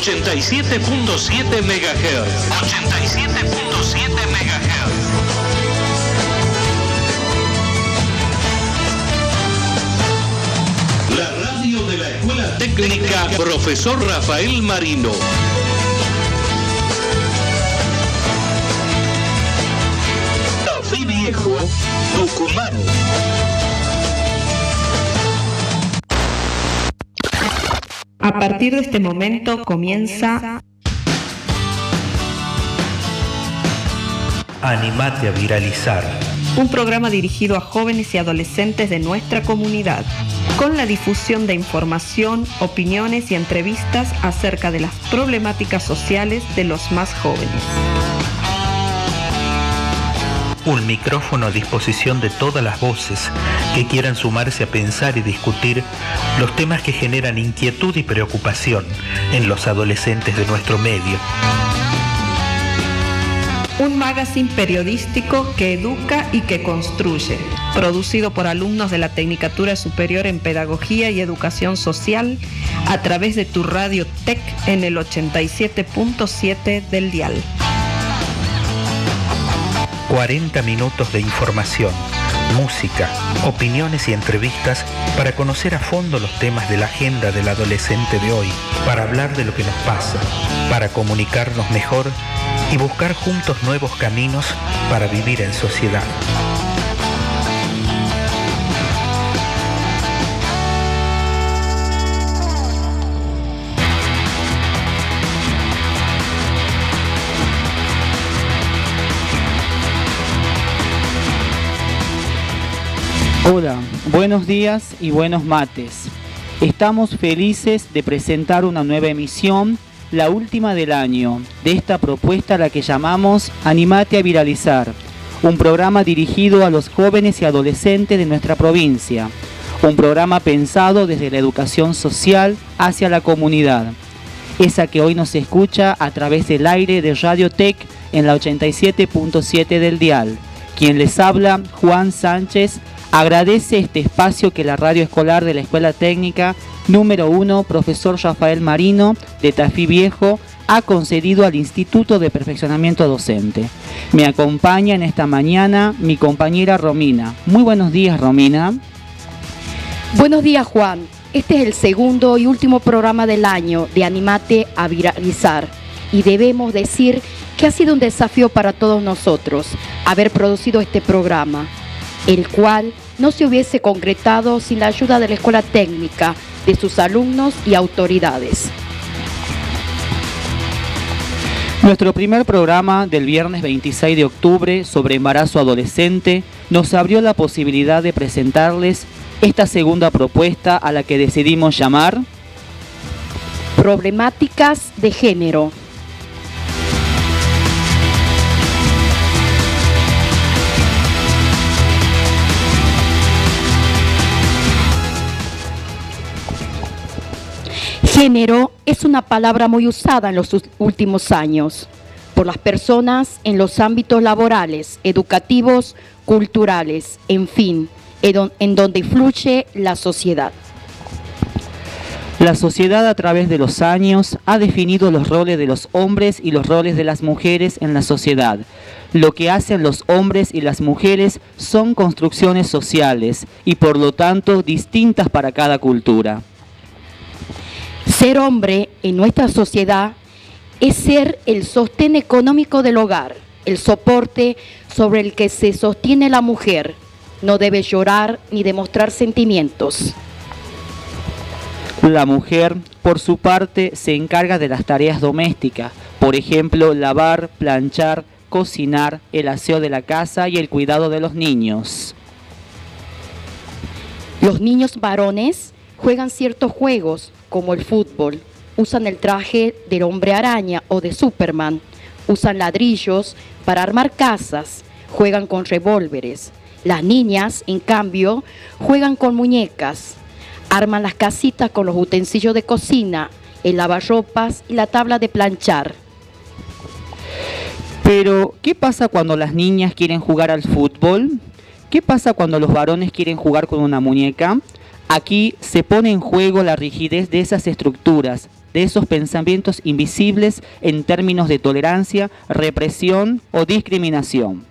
87.7 MHz. 87.7 MHz. La radio de la Escuela Técnica Profesor Rafael Marino. Viejo, Tucumán. A partir de este momento comienza Animate a viralizar. un programa dirigido a jóvenes y adolescentes de nuestra comunidad, con la difusión de información, opiniones y entrevistas acerca de las problemáticas sociales de los más jóvenes. Un micrófono a disposición de todas las voces que quieran sumarse a pensar y discutir los temas que generan inquietud y preocupación en los adolescentes de nuestro medio. Un magazine periodístico que educa y que construye, producido por alumnos de la Tecnicatura Superior en Pedagogía y Educación Social a través de tu radio TEC en el 87.7 del dial. 40 minutos de información, música, opiniones y entrevistas para conocer a fondo los temas de la agenda del adolescente de hoy, para hablar de lo que nos pasa, para comunicarnos mejor y buscar juntos nuevos caminos para vivir en sociedad. Hola, buenos días y buenos mates. Estamos felices de presentar una nueva emisión, la última del año, de esta propuesta a la que llamamos Animate a Viralizar, un programa dirigido a los jóvenes y adolescentes de nuestra provincia, un programa pensado desde la educación social hacia la comunidad, esa que hoy nos escucha a través del aire de Radio Tech en la 87.7 del dial. Quien les habla, Juan Sánchez, agradece este espacio que la radio escolar de la Escuela Técnica número 1, profesor Rafael Marino, de Tafí Viejo, ha concedido al Instituto de Perfeccionamiento Docente. Me acompaña en esta mañana mi compañera Romina. Muy buenos días, Romina. Buenos días, Juan. Este es el segundo y último programa del año de Animate a Viralizar. Y debemos decir que ha sido un desafío para todos nosotros haber producido este programa, el cual no se hubiese concretado sin la ayuda de la Escuela Técnica, de sus alumnos y autoridades. Nuestro primer programa del viernes 26 de octubre sobre embarazo adolescente nos abrió la posibilidad de presentarles esta segunda propuesta a la que decidimos llamar Problemáticas de género. Género es una palabra muy usada en los últimos años por las personas en los ámbitos laborales, educativos, culturales, en fin, en donde influye la sociedad. La sociedad a través de los años ha definido los roles de los hombres y los roles de las mujeres en la sociedad. Lo que hacen los hombres y las mujeres son construcciones sociales y por lo tanto distintas para cada cultura. Ser hombre en nuestra sociedad es ser el sostén económico del hogar, el soporte sobre el que se sostiene la mujer. No debe llorar ni demostrar sentimientos. La mujer, por su parte, se encarga de las tareas domésticas, por ejemplo, lavar, planchar, cocinar, el aseo de la casa y el cuidado de los niños. Los niños varones juegan ciertos juegos, como el fútbol, usan el traje del hombre araña o de Superman, usan ladrillos para armar casas, juegan con revólveres. Las niñas, en cambio, juegan con muñecas, arman las casitas con los utensilios de cocina, el lavarropas y la tabla de planchar. Pero, ¿qué pasa cuando las niñas quieren jugar al fútbol? ¿Qué pasa cuando los varones quieren jugar con una muñeca? Aquí se pone en juego la rigidez de esas estructuras, de esos pensamientos invisibles en términos de tolerancia, represión o discriminación.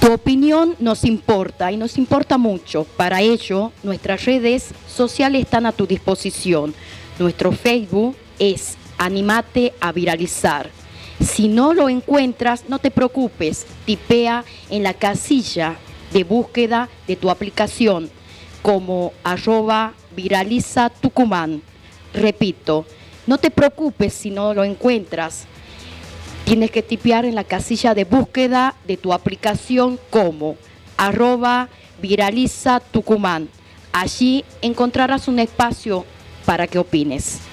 Tu opinión nos importa y nos importa mucho. Para ello, nuestras redes sociales están a tu disposición. Nuestro Facebook es Animate a Viralizar. Si no lo encuentras, no te preocupes, tipea en la casilla de búsqueda de tu aplicación como arroba viraliza Tucumán. Repito, no te preocupes si no lo encuentras. Tienes que tipear en la casilla de búsqueda de tu aplicación como arroba viraliza Tucumán. Allí encontrarás un espacio para que opines.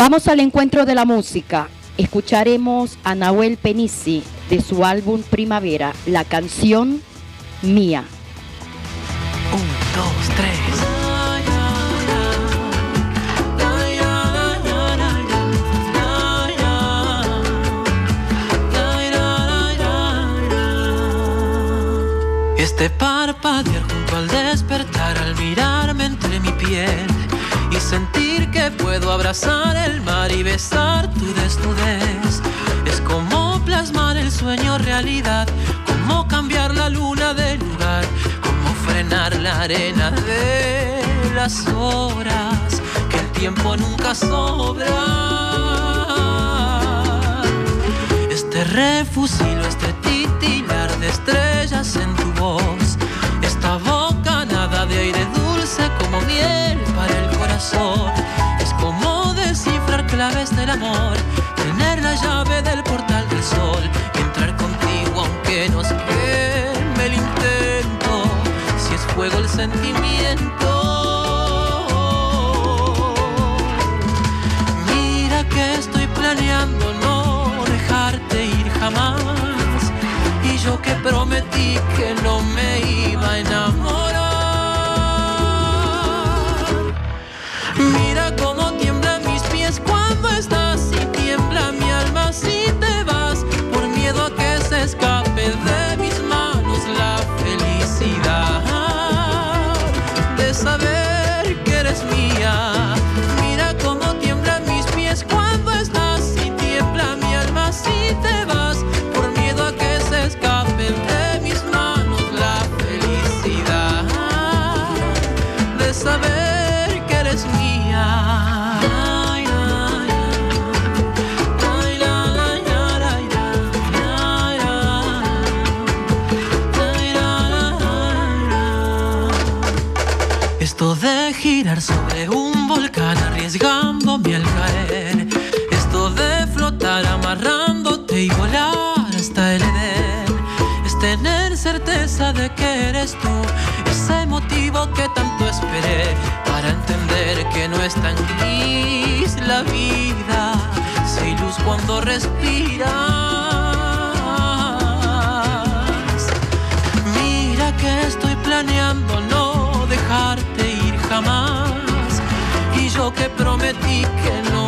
Vamos al encuentro de la música. Escucharemos a Nahuel Penisi de su álbum Primavera, la canción Mía. Un, dos, tres. Este parpadear junto al despertar, al mirarme entre mi piel sentir que puedo abrazar el mar y besar tu desnudez. Es como plasmar el sueño realidad, como cambiar la luna de lugar, como frenar la arena de las horas, que el tiempo nunca sobra. Este refusilo, este titilar de estrellas en tu voz, esta boca nada de aire dulce como miel para el Es como descifrar claves del amor, tener la llave del portal del sol, entrar contigo aunque nos queme el intento, si es fuego el sentimiento. Mira que estoy planeando no dejarte ir jamás. Y yo que prometí que no me iba a enamorar. No es tan gris la vida. Si luz cuando respiras. Mira que estoy planeando no dejarte ir jamás. Y yo que prometí que no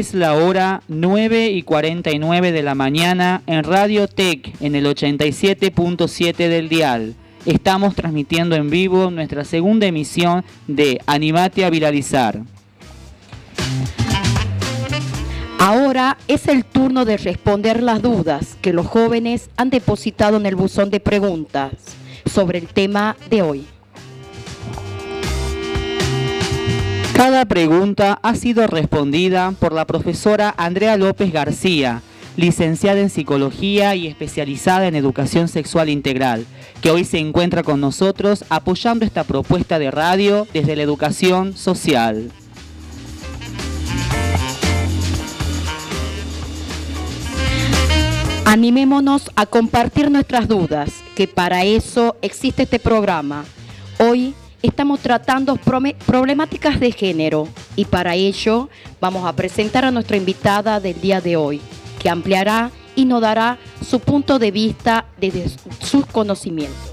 Es la hora 9 y 49 de la mañana en Radio Tech en el 87.7 del dial. Estamos transmitiendo en vivo nuestra segunda emisión de Animate a Viralizar. Ahora es el turno de responder las dudas que los jóvenes han depositado en el buzón de preguntas sobre el tema de hoy. Cada pregunta ha sido respondida por la profesora Andrea López García, licenciada en psicología y especializada en educación sexual integral, que hoy se encuentra con nosotros apoyando esta propuesta de radio desde la educación social. Animémonos a compartir nuestras dudas, que para eso existe este programa. Hoy estamos tratando problemáticas de género y para ello vamos a presentar a nuestra invitada del día de hoy, que ampliará y nos dará su punto de vista desde sus conocimientos.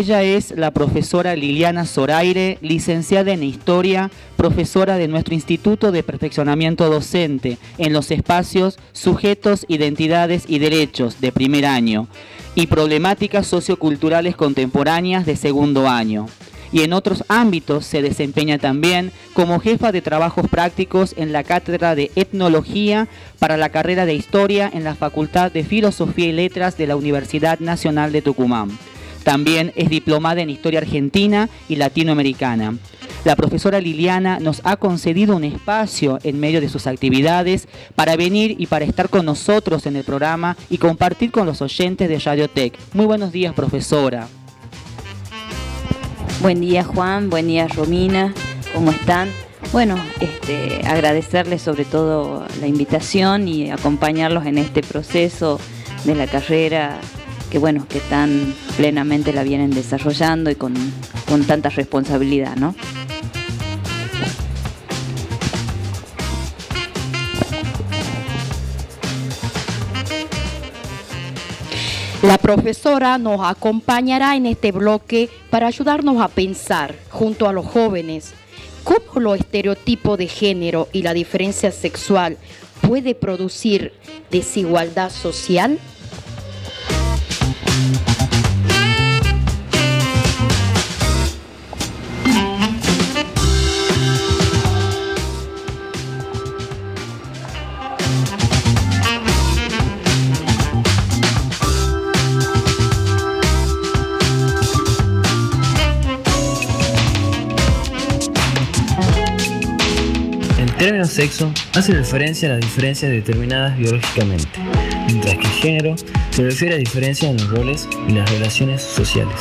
Ella es la profesora Liliana Zoraire, licenciada en Historia, profesora de nuestro Instituto de Perfeccionamiento Docente en los espacios Sujetos, Identidades y Derechos de primer año y Problemáticas Socioculturales Contemporáneas de segundo año. Y en otros ámbitos se desempeña también como jefa de trabajos prácticos en la Cátedra de Etnología para la carrera de Historia en la Facultad de Filosofía y Letras de la Universidad Nacional de Tucumán también es diplomada en Historia Argentina y Latinoamericana. La profesora Liliana nos ha concedido un espacio en medio de sus actividades para venir y para estar con nosotros en el programa y compartir con los oyentes de Radiotech. Muy buenos días, profesora. Buen día, Juan. Buen día, Romina. ¿Cómo están? Bueno, este, agradecerles sobre todo la invitación y acompañarlos en este proceso de la carrera que bueno, que tan plenamente la vienen desarrollando y con, con tanta responsabilidad, ¿no? La profesora nos acompañará en este bloque para ayudarnos a pensar junto a los jóvenes cómo los estereotipos de género y la diferencia sexual puede producir desigualdad social. Término sexo hace referencia a las diferencias determinadas biológicamente, mientras que género se refiere a diferencias en los roles y las relaciones sociales.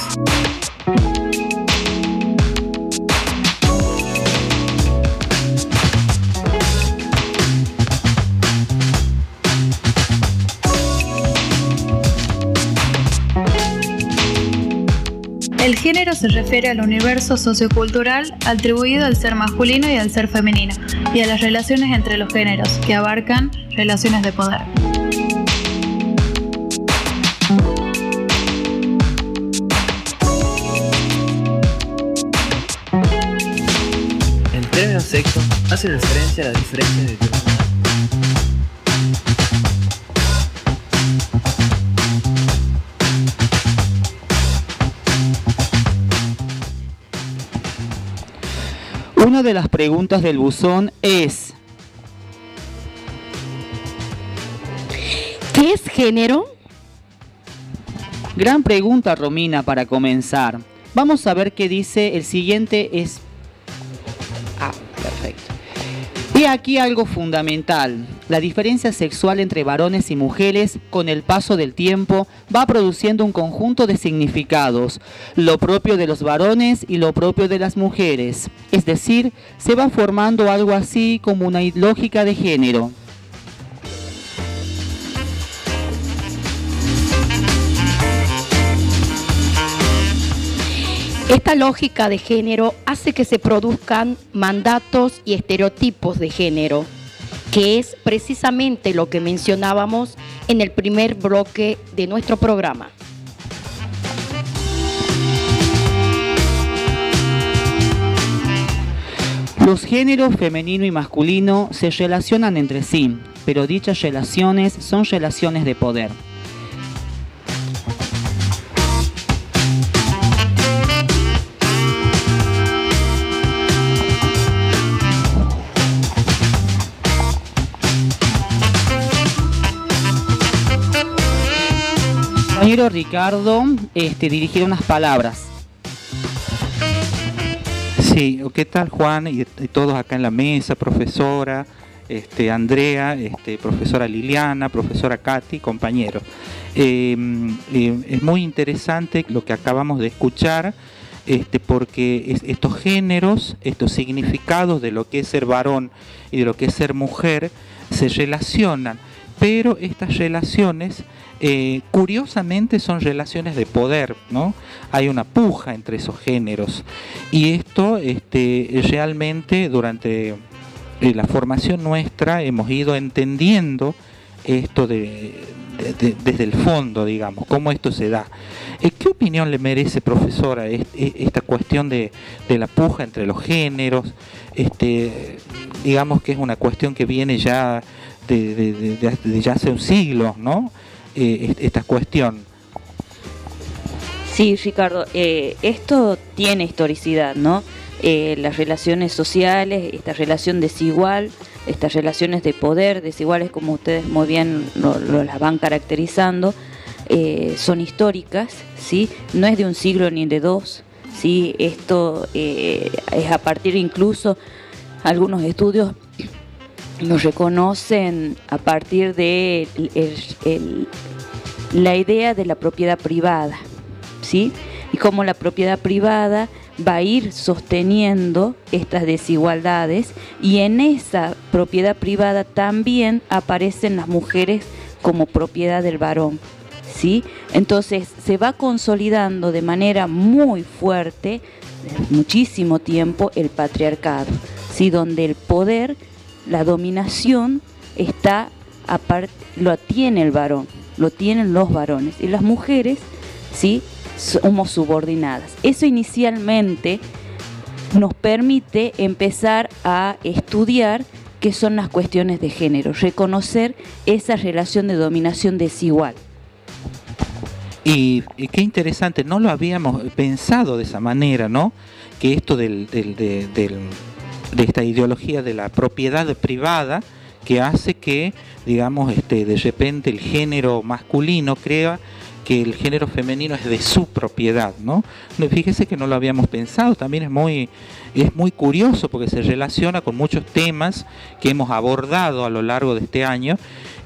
El género se refiere al universo sociocultural atribuido al ser masculino y al ser femenino, y a las relaciones entre los géneros, que abarcan relaciones de poder. El término sexo hace referencia a las diferencias de las preguntas del buzón es, ¿Qué es género? gran pregunta Romina para comenzar. Vamos a ver qué dice el siguiente es... Ah, perfecto. Y aquí algo fundamental. La diferencia sexual entre varones y mujeres con el paso del tiempo va produciendo un conjunto de significados, lo propio de los varones y lo propio de las mujeres. Es decir, se va formando algo así como una lógica de género. Esta lógica de género hace que se produzcan mandatos y estereotipos de género, que es precisamente lo que mencionábamos en el primer bloque de nuestro programa. Los géneros femenino y masculino se relacionan entre sí, pero dichas relaciones son relaciones de poder. Compañero Ricardo, este, unas palabras. Sí, ¿qué tal Juan y, y todos acá en la mesa, profesora, este, Andrea, este, profesora Liliana, profesora Katy, compañeros? Eh, eh, es muy interesante lo que acabamos de escuchar, este, porque es- estos géneros, estos significados de lo que es ser varón y de lo que es ser mujer, se relacionan, pero estas relaciones eh, curiosamente son relaciones de poder, ¿no? Hay una puja entre esos géneros y esto este, realmente durante eh, la formación nuestra hemos ido entendiendo esto de, de- de- desde el fondo, digamos, cómo esto se da. Eh, ¿Qué opinión le merece, profesora, e- esta cuestión de, la puja entre los géneros? Este, digamos que es una cuestión que viene ya de, ya hace un siglo, ¿no? Eh, est- esta cuestión. Sí, Ricardo, eh, esto tiene historicidad, ¿no? Eh, las relaciones sociales, esta relación desigual, estas relaciones de poder desiguales, como ustedes muy bien lo- las van caracterizando, eh, son históricas, ¿sí? No es de un siglo ni de dos, ¿sí? Esto eh, es a partir incluso, algunos estudios lo reconocen a partir de la idea de la propiedad privada, ¿sí? Y cómo la propiedad privada va a ir sosteniendo estas desigualdades y en esa propiedad privada también aparecen las mujeres como propiedad del varón, ¿sí? Entonces se va consolidando de manera muy fuerte, muchísimo tiempo, el patriarcado, ¿sí? Donde el poder, la dominación está apart- lo tiene el varón, lo tienen los varones y las mujeres, ¿sí? Somos subordinadas. Eso inicialmente nos permite empezar a estudiar qué son las cuestiones de género, reconocer esa relación de dominación desigual. Y, qué interesante, no lo habíamos pensado de esa manera, ¿no? Que esto del, del- de, del- de esta ideología de la propiedad privada que hace que, digamos, este, de repente el género masculino crea que el género femenino es de su propiedad, ¿no? Fíjese que no lo habíamos pensado, también es muy, es muy curioso porque se relaciona con muchos temas que hemos abordado a lo largo de este año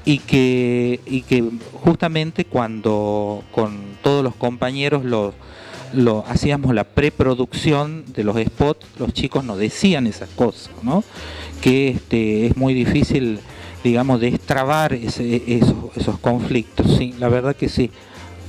y que, y que justamente cuando con todos los compañeros lo hacíamos la preproducción de los spots, los chicos nos decían esas cosas, ¿no? Que este, es muy difícil, digamos, destrabar ese- esos, esos conflictos, sí, la verdad que sí.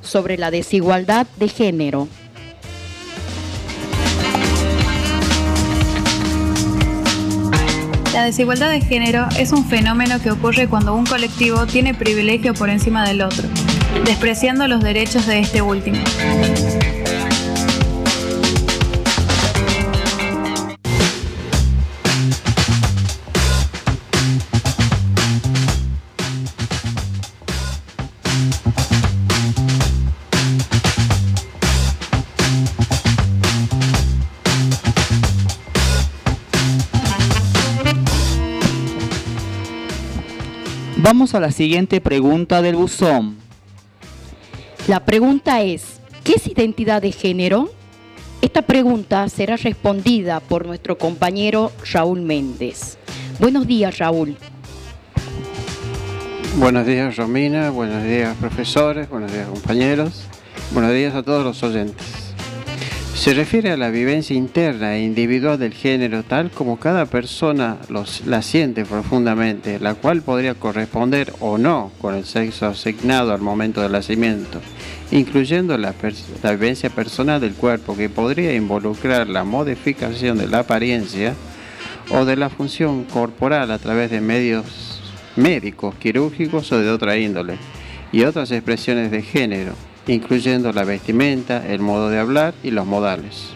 sobre la desigualdad de género. La desigualdad de género es un fenómeno que ocurre cuando un colectivo tiene privilegio por encima del otro, despreciando los derechos de este último. Vamos a la siguiente pregunta del buzón. La pregunta es, ¿qué es identidad de género? Esta pregunta será respondida por nuestro compañero Raúl Méndez. Buenos días, Raúl. Buenos días Romina, buenos días profesores, buenos días compañeros, buenos días a todos los oyentes. Se refiere a la vivencia interna e individual del género tal como cada persona los, la siente profundamente, la cual podría corresponder o no con el sexo asignado al momento del nacimiento, incluyendo la, la vivencia personal del cuerpo que podría involucrar la modificación de la apariencia o de la función corporal a través de medios médicos, quirúrgicos o de otra índole, y otras expresiones de género incluyendo la vestimenta, el modo de hablar y los modales.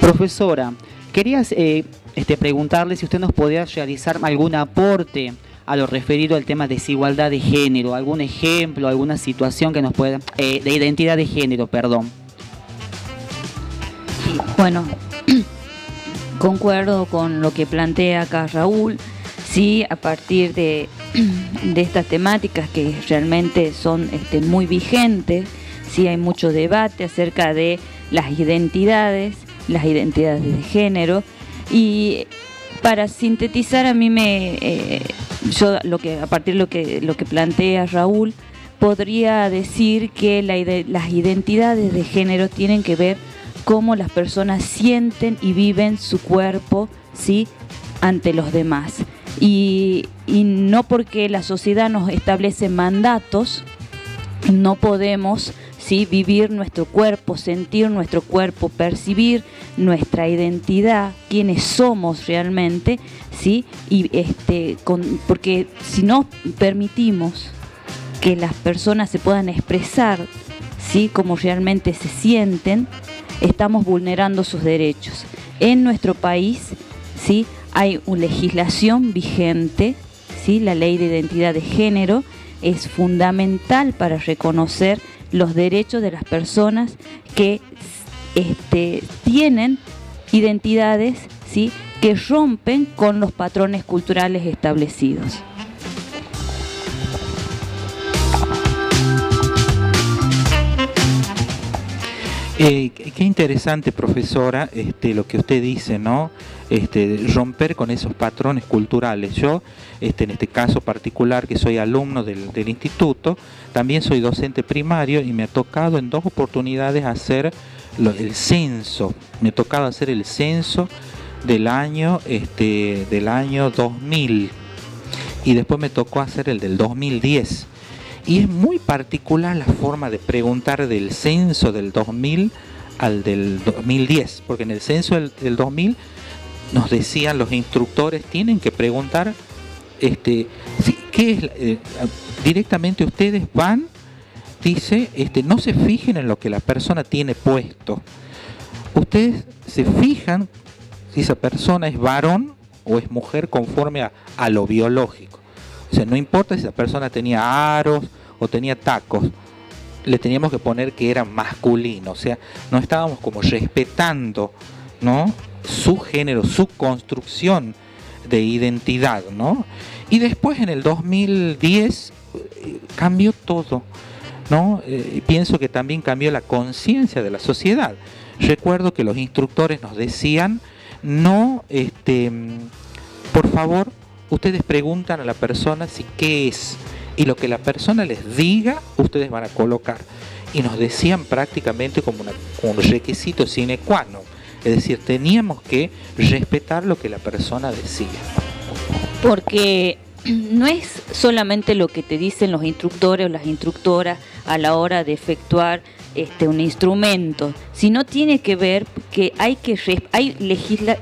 Profesora, quería eh, este, preguntarle si usted nos podía realizar algún aporte a lo referido al tema de desigualdad de género, algún ejemplo, alguna situación que nos pueda, eh, de identidad de género, perdón. bueno, concuerdo con lo que plantea acá Raúl, sí, a partir de, estas temáticas que realmente son este, muy vigentes, sí hay mucho debate acerca de las identidades, las identidades de género, y para sintetizar a mí me, eh, yo lo que, a partir de lo que, lo que plantea Raúl, podría decir que las identidades de género tienen que ver cómo las personas sienten y viven su cuerpo ¿sí? ante los demás. Y, no porque la sociedad nos establece mandatos, no podemos ¿sí? vivir nuestro cuerpo, sentir nuestro cuerpo, percibir nuestra identidad, quiénes somos realmente, ¿sí? y este, porque si no permitimos que las personas se puedan expresar ¿sí? como realmente se sienten, estamos vulnerando sus derechos. En nuestro país ¿sí? hay una legislación vigente, ¿sí? la ley de identidad de género es fundamental para reconocer los derechos de las personas que este, tienen identidades ¿sí? que rompen con los patrones culturales establecidos. Eh, qué interesante, profesora, este, lo que usted dice, ¿no? Este, romper con esos patrones culturales. Yo, este, en este caso particular, que soy alumno del, instituto, también soy docente primario y me ha tocado en dos oportunidades hacer el censo. Me ha tocado hacer el censo del año, este, del año 2000 y después me tocó hacer el del 2010 y es muy particular la forma de preguntar del censo del 2000 al del 2010, porque en el censo del, 2000 nos decían los instructores tienen que preguntar este qué es eh, directamente ustedes van dice este no se fijen en lo que la persona tiene puesto. Ustedes se fijan si esa persona es varón o es mujer conforme a, a lo biológico. O sea no importa si esa persona tenía aros o tenía tacos, le teníamos que poner que era masculino, o sea, no estábamos como respetando, ¿no? Su género, su construcción de identidad, ¿no? Y después en el 2010 eh, cambió todo, ¿no? Eh, pienso que también cambió la conciencia de la sociedad. Recuerdo que los instructores nos decían, no, este, por favor, ustedes preguntan a la persona si qué es, y lo que la persona les diga, ustedes van a colocar. Y nos decían prácticamente como un requisito sine qua non. Es decir, teníamos que respetar lo que la persona decía. Porque no es solamente lo que te dicen los instructores o las instructoras a la hora de efectuar este, un instrumento, sino tiene que ver que hay que hay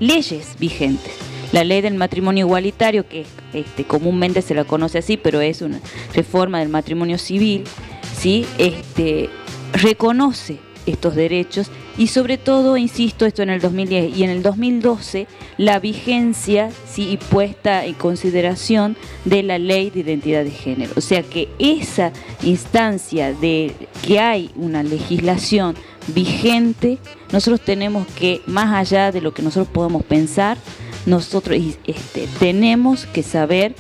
leyes vigentes la ley del matrimonio igualitario, que este, comúnmente se la conoce así, pero es una reforma del matrimonio civil, ¿sí? este, reconoce estos derechos y sobre todo, insisto, esto en el 2010 y en el 2012, la vigencia ¿sí? y puesta en consideración de la ley de identidad de género. O sea que esa instancia de que hay una legislación vigente, nosotros tenemos que, más allá de lo que nosotros podemos pensar, nosotros este, tenemos que saber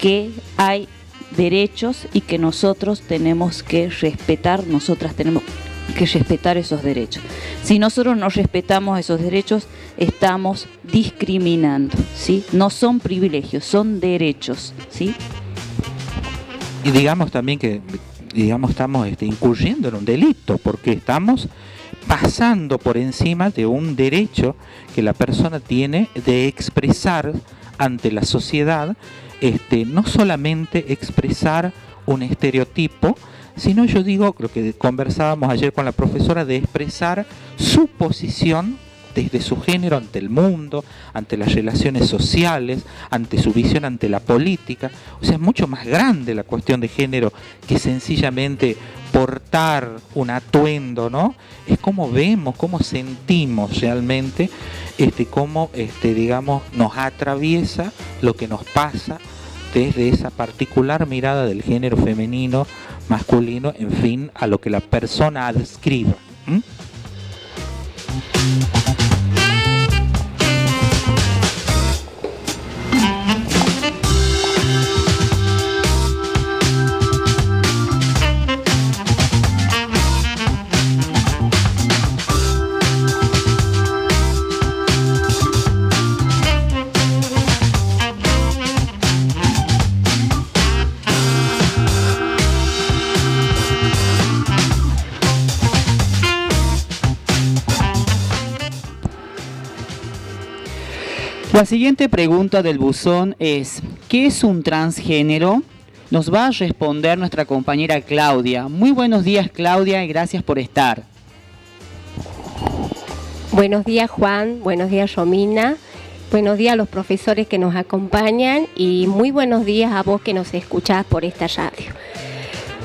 que hay derechos y que nosotros tenemos que respetar, nosotras tenemos que respetar esos derechos. Si nosotros no respetamos esos derechos, estamos discriminando, ¿sí? No son privilegios, son derechos, ¿sí? Y digamos también que digamos estamos este, incurriendo en un delito porque estamos pasando por encima de un derecho que la persona tiene de expresar ante la sociedad, este, no solamente expresar un estereotipo, sino yo digo, lo que conversábamos ayer con la profesora, de expresar su posición desde su género ante el mundo, ante las relaciones sociales, ante su visión ante la política. O sea, es mucho más grande la cuestión de género que sencillamente portar un atuendo, ¿no? Es cómo vemos, cómo sentimos realmente, este, cómo, este, digamos, nos atraviesa lo que nos pasa desde esa particular mirada del género femenino, masculino, en fin, a lo que la persona adscriba. La siguiente pregunta del buzón es, ¿qué es un transgénero? Nos va a responder nuestra compañera Claudia. Muy buenos días Claudia y gracias por estar. Buenos días Juan, buenos días Romina, buenos días a los profesores que nos acompañan y muy buenos días a vos que nos escuchás por esta radio.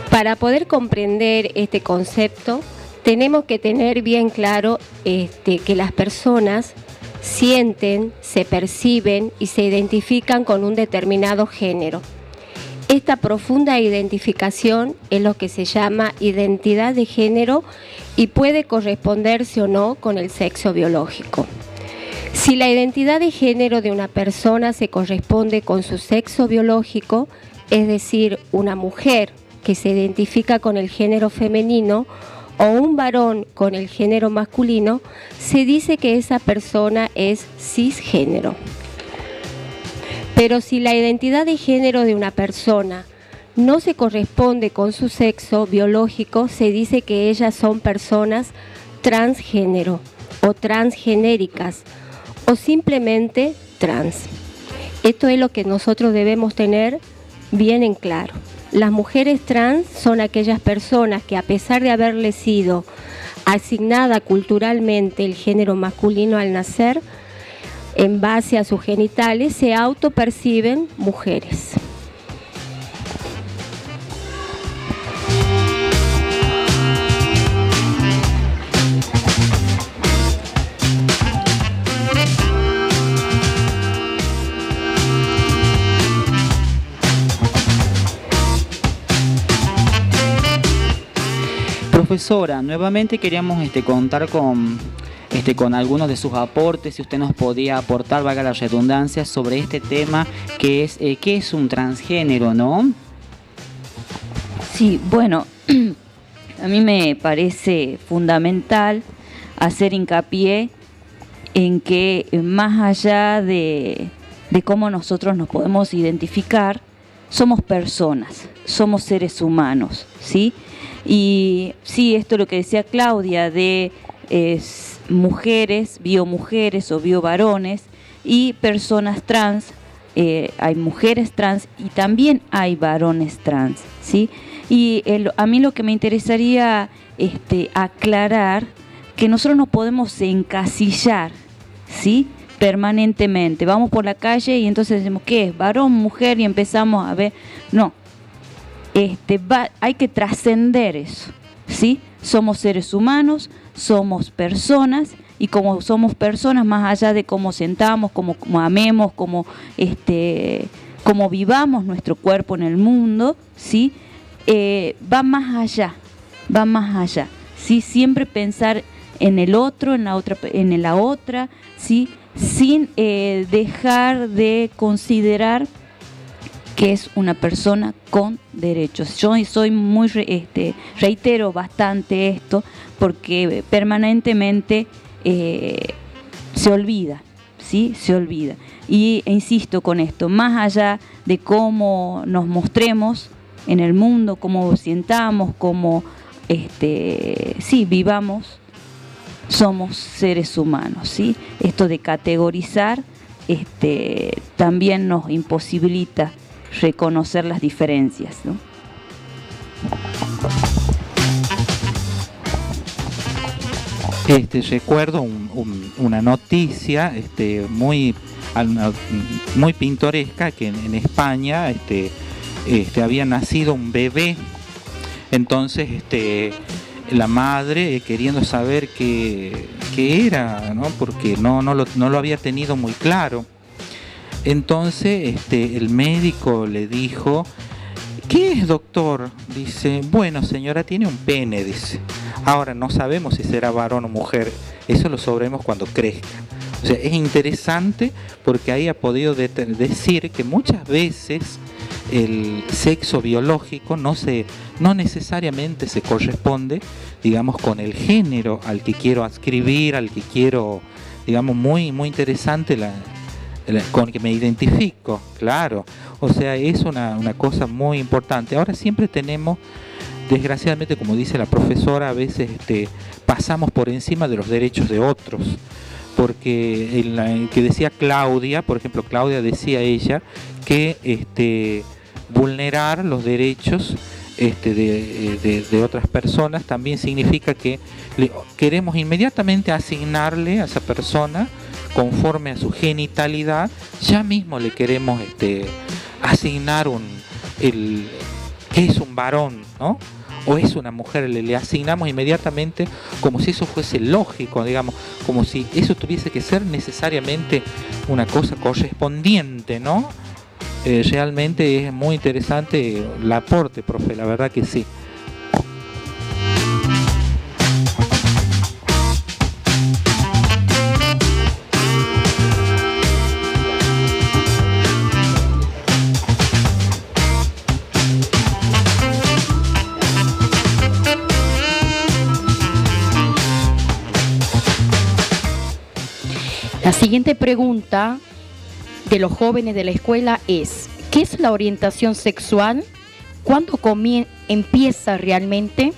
Para poder comprender este concepto, tenemos que tener bien claro este, que las personas sienten, se perciben y se identifican con un determinado género. Esta profunda identificación es lo que se llama identidad de género y puede corresponderse o no con el sexo biológico. Si la identidad de género de una persona se corresponde con su sexo biológico, es decir, una mujer que se identifica con el género femenino, o un varón con el género masculino, se dice que esa persona es cisgénero. Pero si la identidad de género de una persona no se corresponde con su sexo biológico, se dice que ellas son personas transgénero o transgenéricas o simplemente trans. Esto es lo que nosotros debemos tener bien en claro. Las mujeres trans son aquellas personas que a pesar de haberle sido asignada culturalmente el género masculino al nacer, en base a sus genitales, se autoperciben mujeres. Profesora, nuevamente queríamos este, contar con, este, con algunos de sus aportes, si usted nos podía aportar, valga la redundancia, sobre este tema que es eh, qué es un transgénero, ¿no? Sí, bueno, a mí me parece fundamental hacer hincapié en que más allá de cómo nosotros nos podemos identificar, somos personas, somos seres humanos, ¿sí? Y sí, esto es lo que decía Claudia de mujeres, biomujeres o biovarones y personas trans. Eh, hay mujeres trans y también hay varones trans, ¿sí? Y a mí lo que me interesaría este, aclarar que nosotros no podemos encasillar, ¿sí? Permanentemente. Vamos por la calle y entonces decimos, ¿qué es? Varón, mujer y empezamos a ver. No, este, hay que trascender eso, ¿sí? Somos seres humanos, somos personas y como somos personas, más allá de cómo sentamos, cómo, amemos, cómo, este, cómo vivamos nuestro cuerpo en el mundo, ¿sí? Eh, va más allá, va más allá, ¿sí? Siempre pensar en el otro, en la otra, en la otra, ¿sí? Sin eh, dejar de considerar que es una persona con derechos. Yo soy muy, este, reitero bastante esto porque permanentemente eh, se olvida, ¿sí? Se olvida. Y e insisto con esto, más allá de cómo nos mostremos en el mundo, cómo sientamos, cómo este, sí, vivamos, somos seres humanos, ¿sí? Esto de categorizar este, también nos imposibilita reconocer las diferencias. ¿no? Este, recuerdo una noticia este, muy, muy pintoresca que en, España este, este, había nacido un bebé. Entonces este, la madre eh, queriendo saber qué, era, ¿no? porque no, no, lo, no lo había tenido muy claro. Entonces este, el médico le dijo, ¿qué es doctor? Dice, bueno señora, tiene un pene, dice. Ahora no sabemos si será varón o mujer, eso lo sabremos cuando crezca. O sea, es interesante porque ahí ha podido decir que muchas veces el sexo biológico no se no necesariamente se corresponde digamos con el género al que quiero adscribir al que quiero digamos muy muy interesante la, con que me identifico, claro. O sea, es una, cosa muy importante. Ahora siempre tenemos, desgraciadamente, como dice la profesora, a veces este, pasamos por encima de los derechos de otros. Porque en que decía Claudia, por ejemplo, Claudia decía ella que este, vulnerar los derechos este, de, de, otras personas también significa que queremos inmediatamente asignarle a esa persona conforme a su genitalidad, ya mismo le queremos este, asignar un, el, que es un varón, ¿no? O es una mujer, le, asignamos inmediatamente como si eso fuese lógico, digamos, como si eso tuviese que ser necesariamente una cosa correspondiente, ¿no? Eh, realmente es muy interesante el aporte, profe, la verdad que sí. La siguiente pregunta de los jóvenes de la escuela es, ¿qué es la orientación sexual? ¿Cuándo empieza realmente?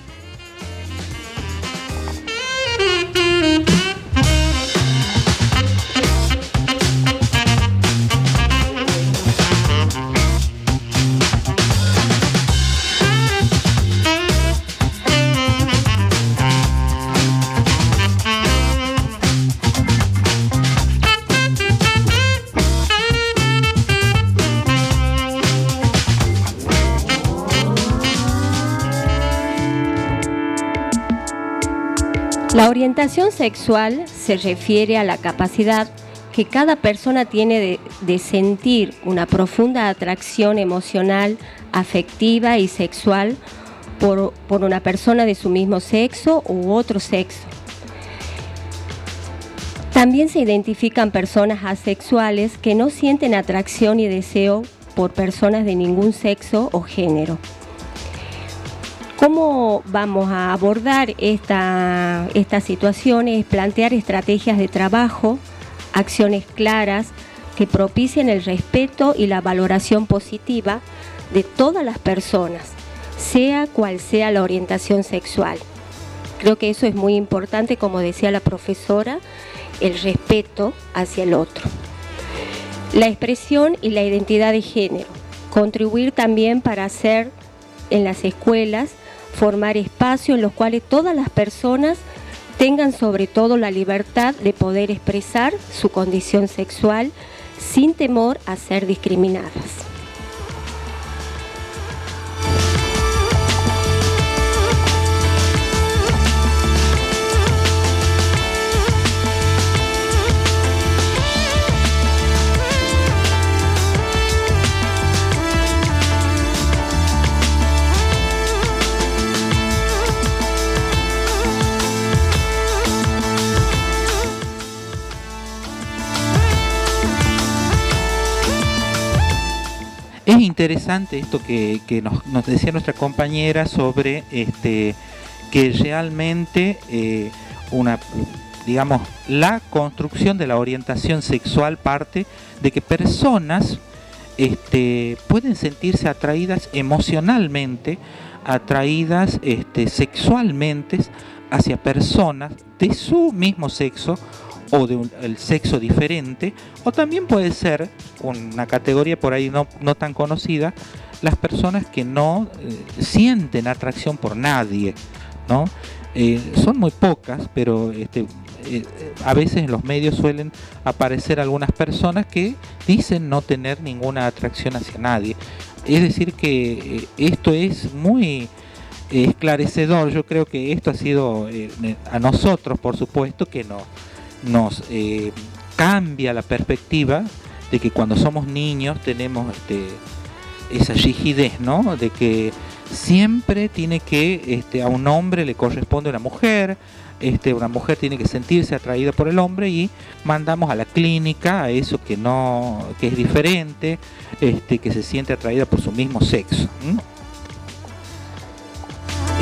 La orientación sexual se refiere a la capacidad que cada persona tiene de, sentir una profunda atracción emocional, afectiva y sexual por, por una persona de su mismo sexo u otro sexo. También se identifican personas asexuales que no sienten atracción y deseo por personas de ningún sexo o género. ¿Cómo vamos a abordar esta, estas situaciones? Plantear estrategias de trabajo, acciones claras que propicien el respeto y la valoración positiva de todas las personas, sea cual sea la orientación sexual. Creo que eso es muy importante, como decía la profesora, el respeto hacia el otro. La expresión y la identidad de género. Contribuir también para hacer en las escuelas formar espacios en los cuales todas las personas tengan sobre todo la libertad de poder expresar su condición sexual sin temor a ser discriminadas. Interesante esto que, nos, decía nuestra compañera sobre este, que realmente eh, una, digamos, la construcción de la orientación sexual parte de que personas este, pueden sentirse atraídas emocionalmente, atraídas este, sexualmente hacia personas de su mismo sexo o de un el sexo diferente, o también puede ser una categoría por ahí no, no tan conocida, las personas que no eh, sienten atracción por nadie, ¿no? Eh, son muy pocas, pero este, eh, a veces en los medios suelen aparecer algunas personas que dicen no tener ninguna atracción hacia nadie. Es decir, que esto es muy esclarecedor. Yo creo que esto ha sido a nosotros, por supuesto, que no, nos eh, cambia la perspectiva de que cuando somos niños tenemos este, esa rigidez, ¿no? De que siempre tiene que, este, a un hombre le corresponde una mujer, este, una mujer tiene que sentirse atraída por el hombre y mandamos a la clínica a eso que no, que es diferente, este, que se siente atraída por su mismo sexo.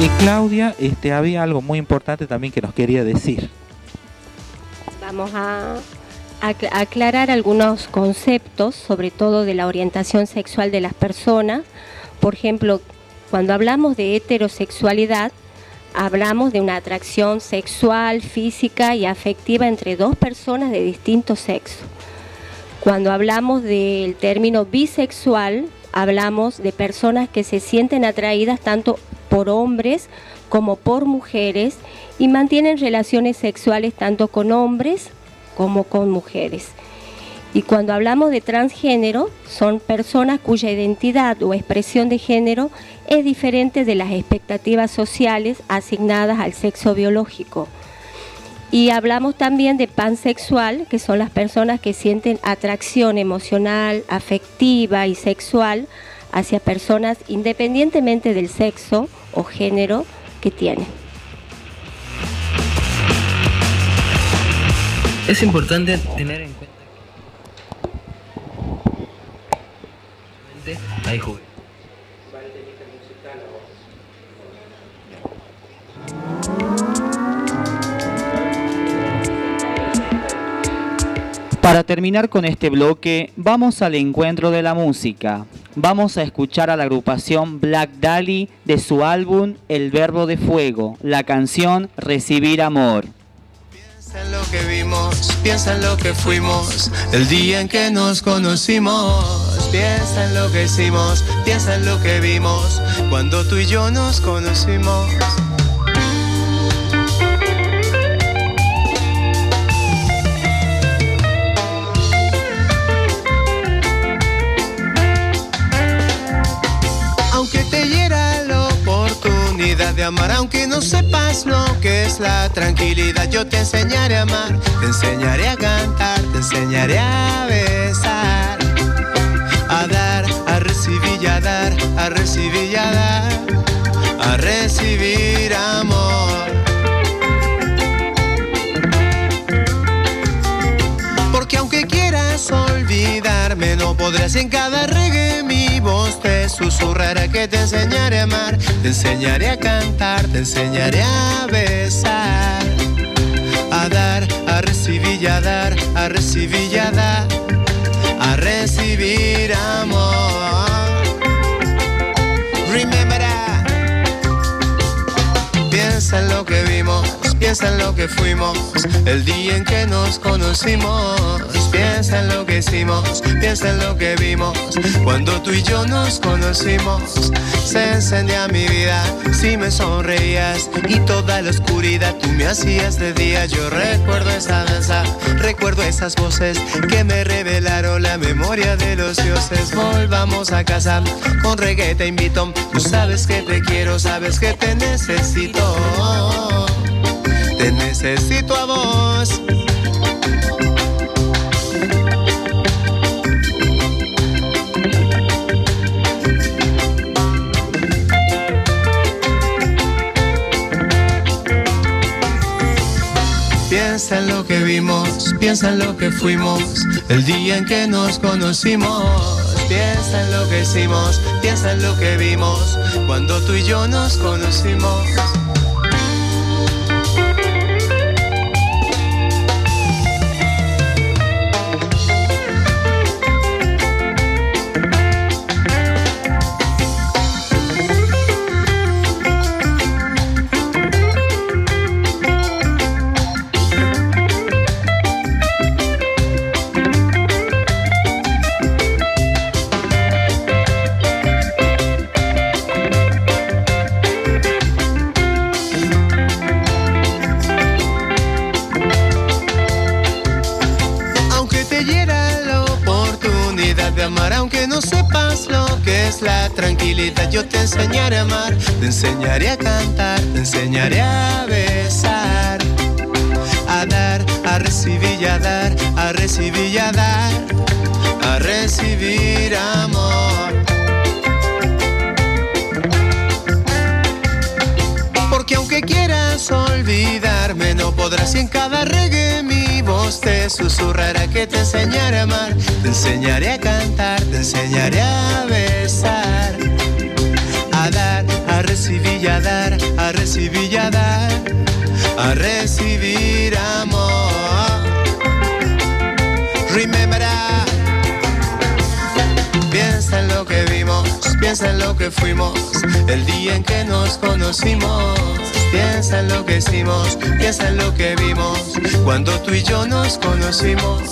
Y Claudia, este, había algo muy importante también que nos quería decir. Vamos a, aclarar algunos conceptos, sobre todo de la orientación sexual de las personas. Por ejemplo, cuando hablamos de heterosexualidad, hablamos de una atracción sexual, física y afectiva entre dos personas de distinto sexo. Cuando hablamos del término bisexual, hablamos de personas que se sienten atraídas tanto por hombres como por mujeres y mantienen relaciones sexuales tanto con hombres como con mujeres. Y cuando hablamos de transgénero, son personas cuya identidad o expresión de género es diferente de las expectativas sociales asignadas al sexo biológico. Y hablamos también de pansexual, que son las personas que sienten atracción emocional, afectiva y sexual hacia personas independientemente del sexo o género que tienen. Es importante tener en cuenta que hay juguetes. Para terminar con este bloque, vamos al encuentro de la música. Vamos a escuchar a la agrupación Black Dali de su álbum El Verbo de Fuego, la canción Recibir Amor. Piensa en lo que vimos, piensa en lo que fuimos, el día en que nos conocimos. Piensa en lo que hicimos, piensa en lo que vimos, cuando tú y yo nos conocimos. Amar, aunque no sepas lo que es la tranquilidad, yo te enseñaré a amar, te enseñaré a cantar, te enseñaré a besar, a dar, a recibir y a dar, a recibir y a dar, a recibir amor. Porque aunque quieras olvidarme, no podrás en cada reggae voz te susurrará que te enseñaré a amar, te enseñaré a cantar, te enseñaré a besar, a dar, a recibir y a dar, a recibir y a dar, a recibir amor. Piensa en lo que fuimos, el día en que nos conocimos. Piensa en lo que hicimos, piensa en lo que vimos, cuando tú y yo nos conocimos. Se encendía mi vida si me sonreías y toda la oscuridad tú me hacías de día. Yo recuerdo esa danza, recuerdo esas voces que me revelaron la memoria de los dioses. Volvamos a casa, con reggae invito. Tú sabes que te quiero, sabes que te necesito. Te necesito a vos. Piensa en lo que vimos, piensa en lo que fuimos, el día en que nos conocimos. Piensa en lo que hicimos, piensa en lo que vimos cuando tú y yo nos conocimos. Te enseñaré a amar, te enseñaré a cantar, te enseñaré a besar, a dar, a recibir y a dar, a recibir y a dar, a recibir amor. Porque aunque quieras olvidarme, no podrás y en cada reggae mi voz te susurrará que te enseñaré a amar, te enseñaré a cantar, te enseñaré a besar, a recibir amor. Remember Piensa en lo que vimos, piensa en lo que fuimos, el día en que nos conocimos. Piensa en lo que hicimos, piensa en lo que vimos, cuando tú y yo nos conocimos.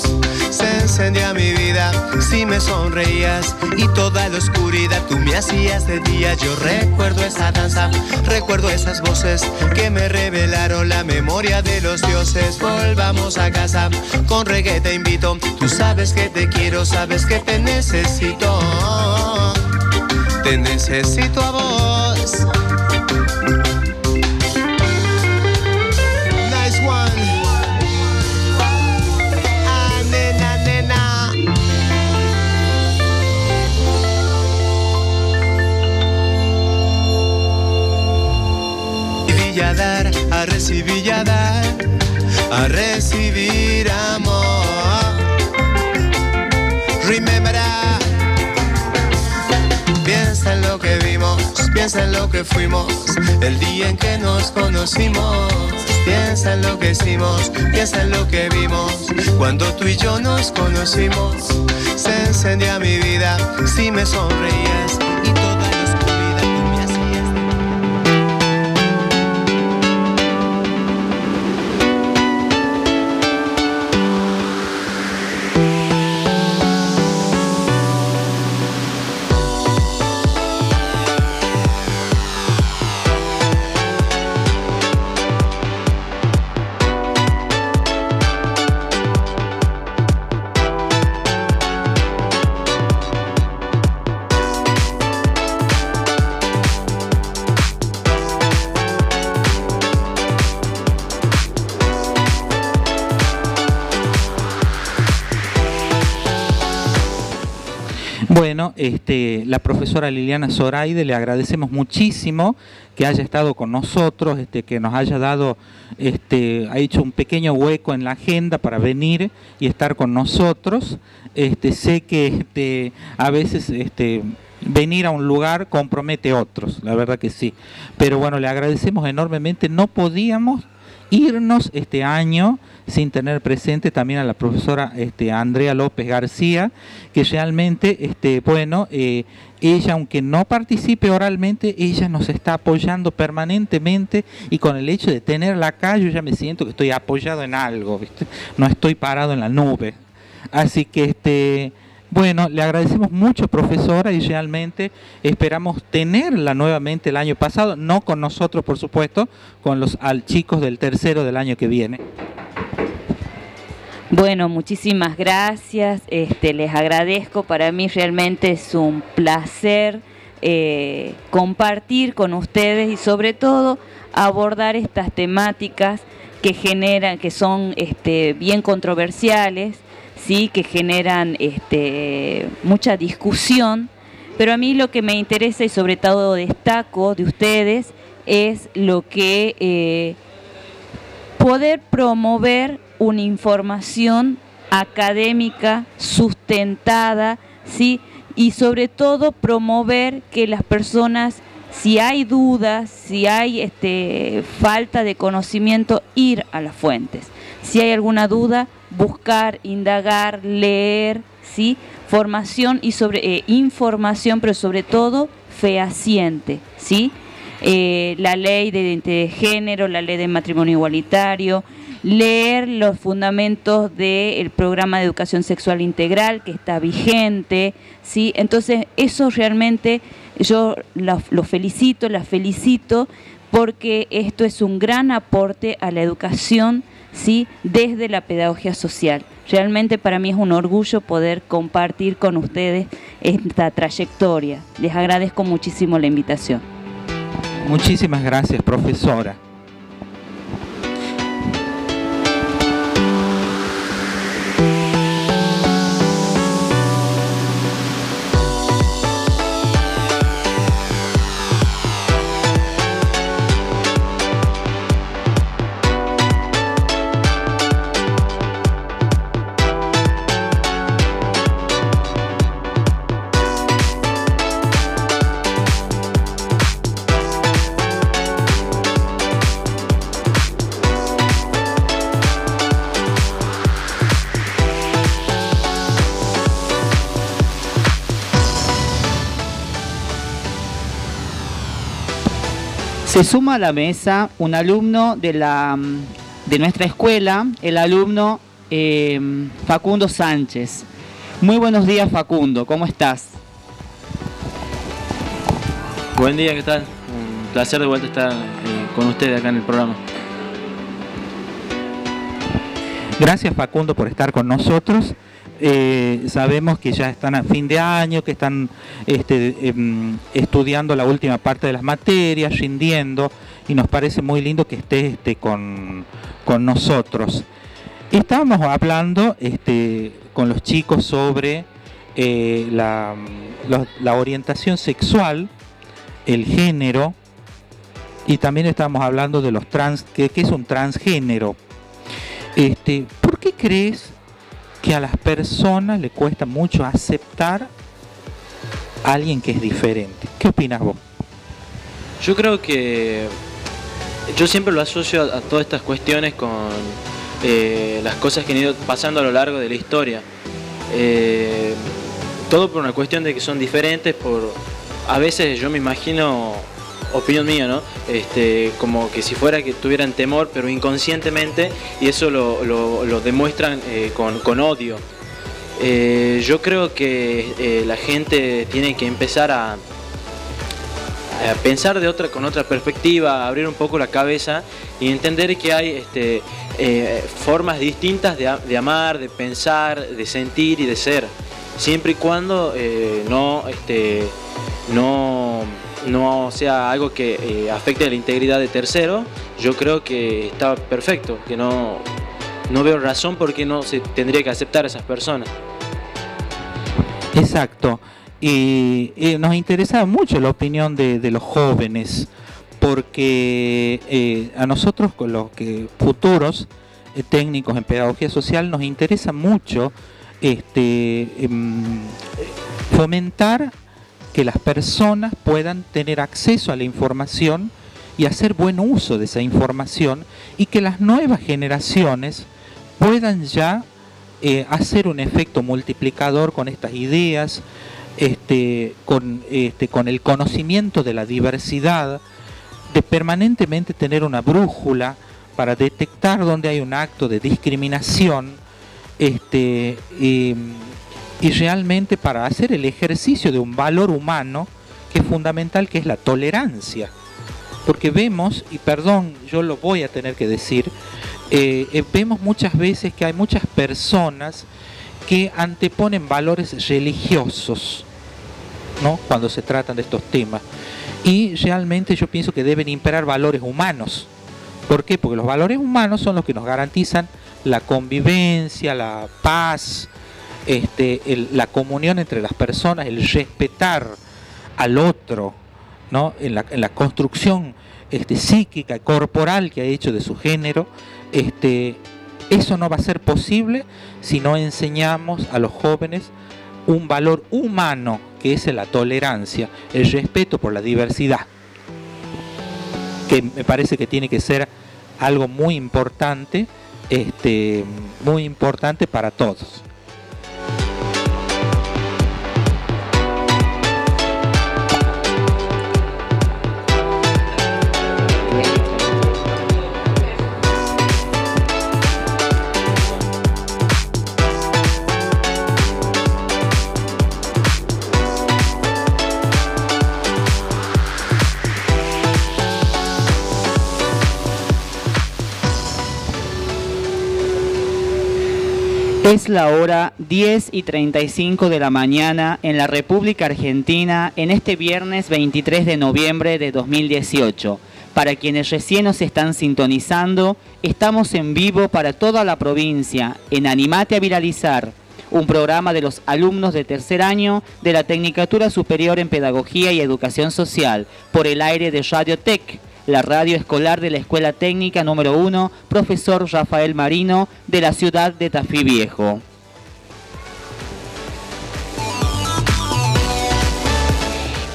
Se encendía mi vida si me sonreías y toda la oscuridad tú me hacías de día. Yo recuerdo esa danza, recuerdo esas voces que me revelaron la memoria de los dioses. Volvamos a casa, con reggae te invito. Tú sabes que te quiero, sabes que te necesito. Te necesito a vos. A recibir y a dar, a recibir amor. Remember Piensa en lo que vimos, piensa en lo que fuimos, el día en que nos conocimos. Piensa en lo que hicimos, piensa en lo que vimos, cuando tú y yo nos conocimos. Se encendía mi vida si me sonreías este, la profesora Liliana Zoraide le agradecemos muchísimo que haya estado con nosotros, este, que nos haya dado, este, ha hecho un pequeño hueco en la agenda para venir y estar con nosotros. Este, sé que este, a veces este, venir a un lugar compromete a otros, la verdad que sí. Pero bueno, le agradecemos enormemente. No podíamos irnos este año sin tener presente también a la profesora este, Andrea López García, que realmente, este, bueno, eh, ella, aunque no participe oralmente, ella nos está apoyando permanentemente y con el hecho de tenerla acá, yo ya me siento que estoy apoyado en algo, no estoy parado en la nube. Así que, este, bueno, le agradecemos mucho, profesora, y realmente esperamos tenerla nuevamente el año pasado, no con nosotros, por supuesto, con los chicos del tercero del año que viene. Bueno, muchísimas gracias. Este, les agradezco. Para mí realmente es un placer eh, compartir con ustedes y sobre todo abordar estas temáticas que generan, que son este, bien controversiales, sí, que generan este, mucha discusión. Pero a mí lo que me interesa y sobre todo destaco de ustedes es lo que eh, poder promover una información académica sustentada, ¿sí? y sobre todo promover que las personas si hay dudas, si hay este, falta de conocimiento, ir a las fuentes. Si hay alguna duda, buscar, indagar, leer, ¿sí? formación y sobre eh, información, pero sobre todo fehaciente, ¿sí? Eh, la ley de identidad de género, la ley de matrimonio igualitario, leer los fundamentos del programa de educación sexual integral que está vigente, ¿sí? Entonces, eso realmente yo los felicito, las felicito porque esto es un gran aporte a la educación, ¿sí? Desde la pedagogía social. Realmente para mí es un orgullo poder compartir con ustedes esta trayectoria. Les agradezco muchísimo la invitación. Muchísimas gracias, profesora. Se suma a la mesa un alumno de, la, de nuestra escuela, el alumno eh, Facundo Sánchez. Muy buenos días Facundo, ¿cómo estás? Buen día, ¿qué tal? Un placer de vuelta estar eh, con ustedes acá en el programa. Gracias Facundo por estar con nosotros. Eh, sabemos que ya están a fin de año, que están este, em, estudiando la última parte de las materias, rindiendo, y nos parece muy lindo que esté este, con, nosotros. Estábamos hablando este, con los chicos sobre eh, la, orientación sexual, el género, y también estábamos hablando de los trans, que, es un transgénero. ¿Por qué crees que a las personas le cuesta mucho aceptar a alguien que es diferente. ¿Qué opinas vos? Yo creo que yo siempre lo asocio a, todas estas cuestiones con eh, las cosas que han ido pasando a lo largo de la historia. Eh, todo por una cuestión de que son diferentes, por a veces yo me imagino opinión mía, ¿no? Este, como que si fuera que tuvieran temor, pero inconscientemente, y eso lo, demuestran eh, con, odio. Eh, yo creo que eh, la gente tiene que empezar a, pensar de otra, con otra perspectiva, abrir un poco la cabeza y entender que hay este, formas distintas de, de, amar, de pensar, de sentir y de ser, siempre y cuando no, este, no no sea algo que eh, afecte la integridad de tercero, yo creo que está perfecto, que no, no veo razón por qué no se tendría que aceptar a esas personas. Exacto. Y, nos interesa mucho la opinión de, los jóvenes, porque eh, a nosotros, con los que futuros eh, técnicos en pedagogía social, nos interesa mucho este, em, fomentar que las personas puedan tener acceso a la información y hacer buen uso de esa información y que las nuevas generaciones puedan ya eh, hacer un efecto multiplicador con estas ideas, este, con, este, con el conocimiento de la diversidad, de permanentemente tener una brújula para detectar dónde hay un acto de discriminación, este, y realmente para hacer el ejercicio de un valor humano que es fundamental, que es la tolerancia. Porque vemos, y perdón, yo lo voy a tener que decir, eh, eh, vemos muchas veces que hay muchas personas que anteponen valores religiosos, ¿no? Cuando se tratan de estos temas. Y realmente yo pienso que deben imperar valores humanos. ¿Por qué? Porque los valores humanos son los que nos garantizan la convivencia, la paz, este, la comunión entre las personas, el respetar al otro, en, la, construcción este, psíquica, corporal que ha hecho de su género, este, eso no va a ser posible si no enseñamos a los jóvenes un valor humano que es la tolerancia, el respeto por la diversidad, que me parece que tiene que ser algo muy importante, este, muy importante para todos. Es la hora 10 y 35 de la mañana en la República Argentina en este viernes 23 de noviembre de 2018. Para quienes recién nos están sintonizando, estamos en vivo para toda la provincia en Animate a Viralizar, un programa de los alumnos de tercer año de la Tecnicatura Superior en Pedagogía y Educación Social por el aire de Radio Tech la radio escolar de la Escuela Técnica número 1, profesor Rafael Marino, de la ciudad de Tafí Viejo.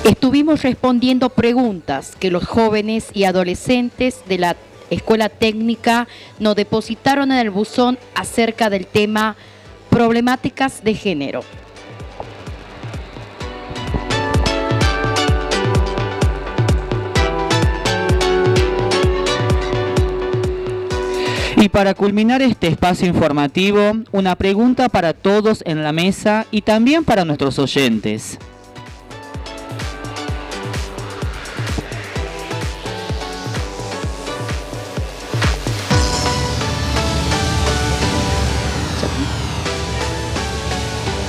Estuvimos respondiendo preguntas que los jóvenes y adolescentes de la Escuela Técnica nos depositaron en el buzón acerca del tema problemáticas de género. Y para culminar este espacio informativo, una pregunta para todos en la mesa y también para nuestros oyentes.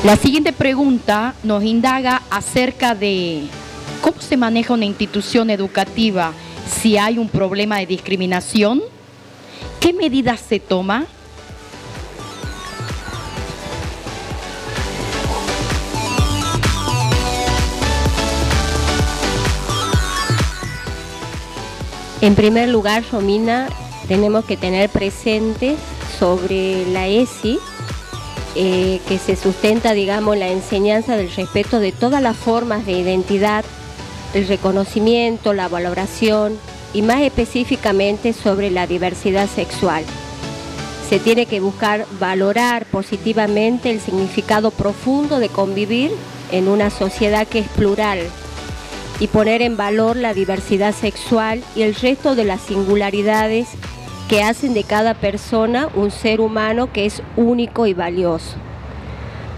La siguiente pregunta nos indaga acerca de cómo se maneja una institución educativa si hay un problema de discriminación ¿Qué medidas se toma? En primer lugar, Romina, tenemos que tener presente sobre la ESI, eh, que se sustenta, digamos, la enseñanza del respeto de todas las formas de identidad, el reconocimiento, la valoración, y más específicamente sobre la diversidad sexual. Se tiene que buscar valorar positivamente el significado profundo de convivir en una sociedad que es plural y poner en valor la diversidad sexual y el resto de las singularidades que hacen de cada persona un ser humano que es único y valioso.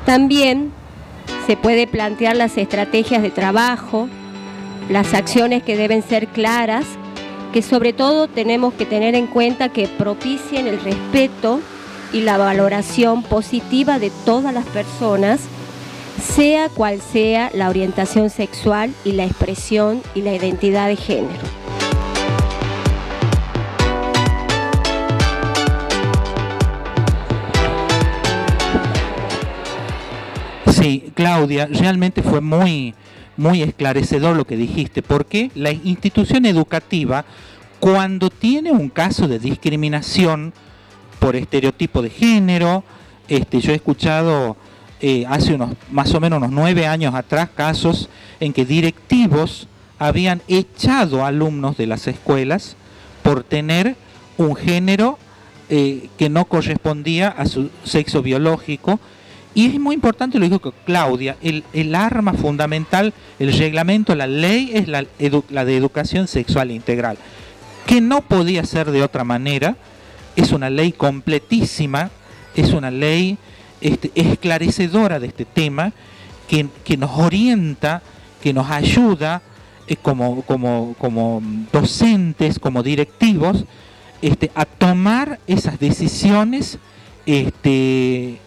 También se puede plantear las estrategias de trabajo, las acciones que deben ser claras que sobre todo tenemos que tener en cuenta que propicien el respeto y la valoración positiva de todas las personas, sea cual sea la orientación sexual y la expresión y la identidad de género. Sí, Claudia, realmente fue muy, muy esclarecedor lo que dijiste, porque la institución educativa, cuando tiene un caso de discriminación por estereotipo de género, este, yo he escuchado eh, hace unos más o menos unos nueve años atrás casos en que directivos habían echado alumnos de las escuelas por tener un género eh, que no correspondía a su sexo biológico y es muy importante, lo dijo Claudia, el, arma fundamental, el reglamento, la ley es la, de educación sexual integral, que no podía ser de otra manera, es una ley completísima, es una ley este, esclarecedora de este tema, que, nos orienta, que nos ayuda eh, como, como, como, docentes, como directivos, este, a tomar esas decisiones este,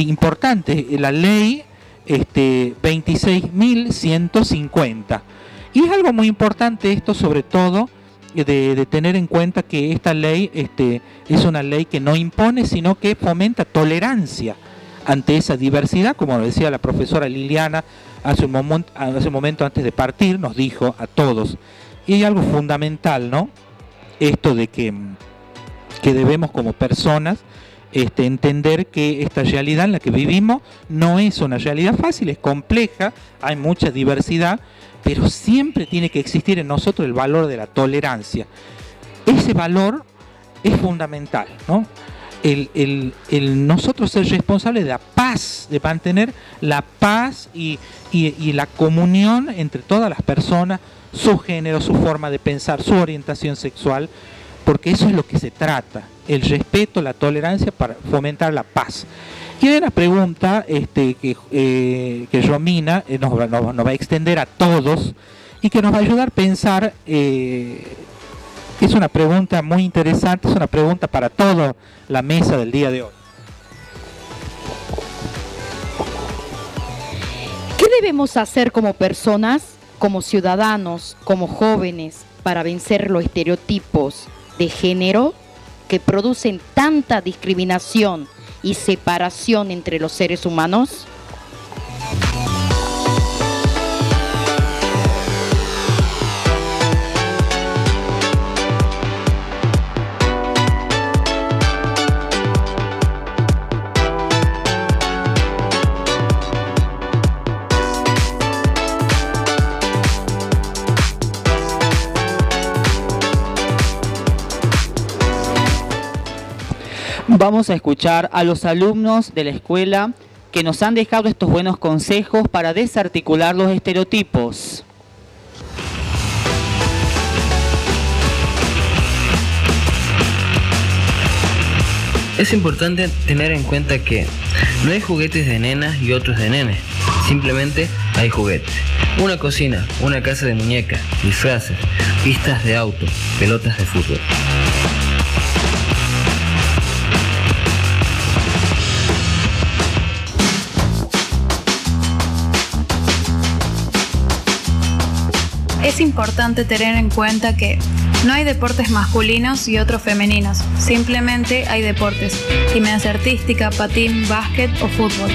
importante, la ley este, 26.150. Y es algo muy importante esto, sobre todo, de, tener en cuenta que esta ley este, es una ley que no impone, sino que fomenta tolerancia ante esa diversidad, como decía la profesora Liliana hace un, momento, hace un momento antes de partir, nos dijo a todos. Y hay algo fundamental, ¿no? Esto de que, que debemos como personas este, entender que esta realidad en la que vivimos no es una realidad fácil, es compleja, hay mucha diversidad, pero siempre tiene que existir en nosotros el valor de la tolerancia. Ese valor es fundamental, ¿no? El, nosotros ser responsables de la paz, de mantener la paz y, y la comunión entre todas las personas, su género, su forma de pensar, su orientación sexual, porque eso es lo que se trata, el respeto, la tolerancia para fomentar la paz. Y hay una pregunta este, que, eh, que Romina eh, nos, va a extender a todos y que nos va a ayudar a pensar, eh, es una pregunta muy interesante, es una pregunta para toda la mesa del día de hoy. ¿Qué debemos hacer como personas, como ciudadanos, como jóvenes, para vencer los estereotipos de género que producen tanta discriminación y separación entre los seres humanos? Vamos a escuchar a los alumnos de la escuela que nos han dejado estos buenos consejos para desarticular los estereotipos. Es importante tener en cuenta que no hay juguetes de nenas y otros de nenes, simplemente hay juguetes. Una cocina, una casa de muñecas, disfraces, pistas de auto, pelotas de fútbol. Es importante tener en cuenta que no hay deportes masculinos y otros femeninos, simplemente hay deportes, gimnasia artística, patín, básquet o fútbol.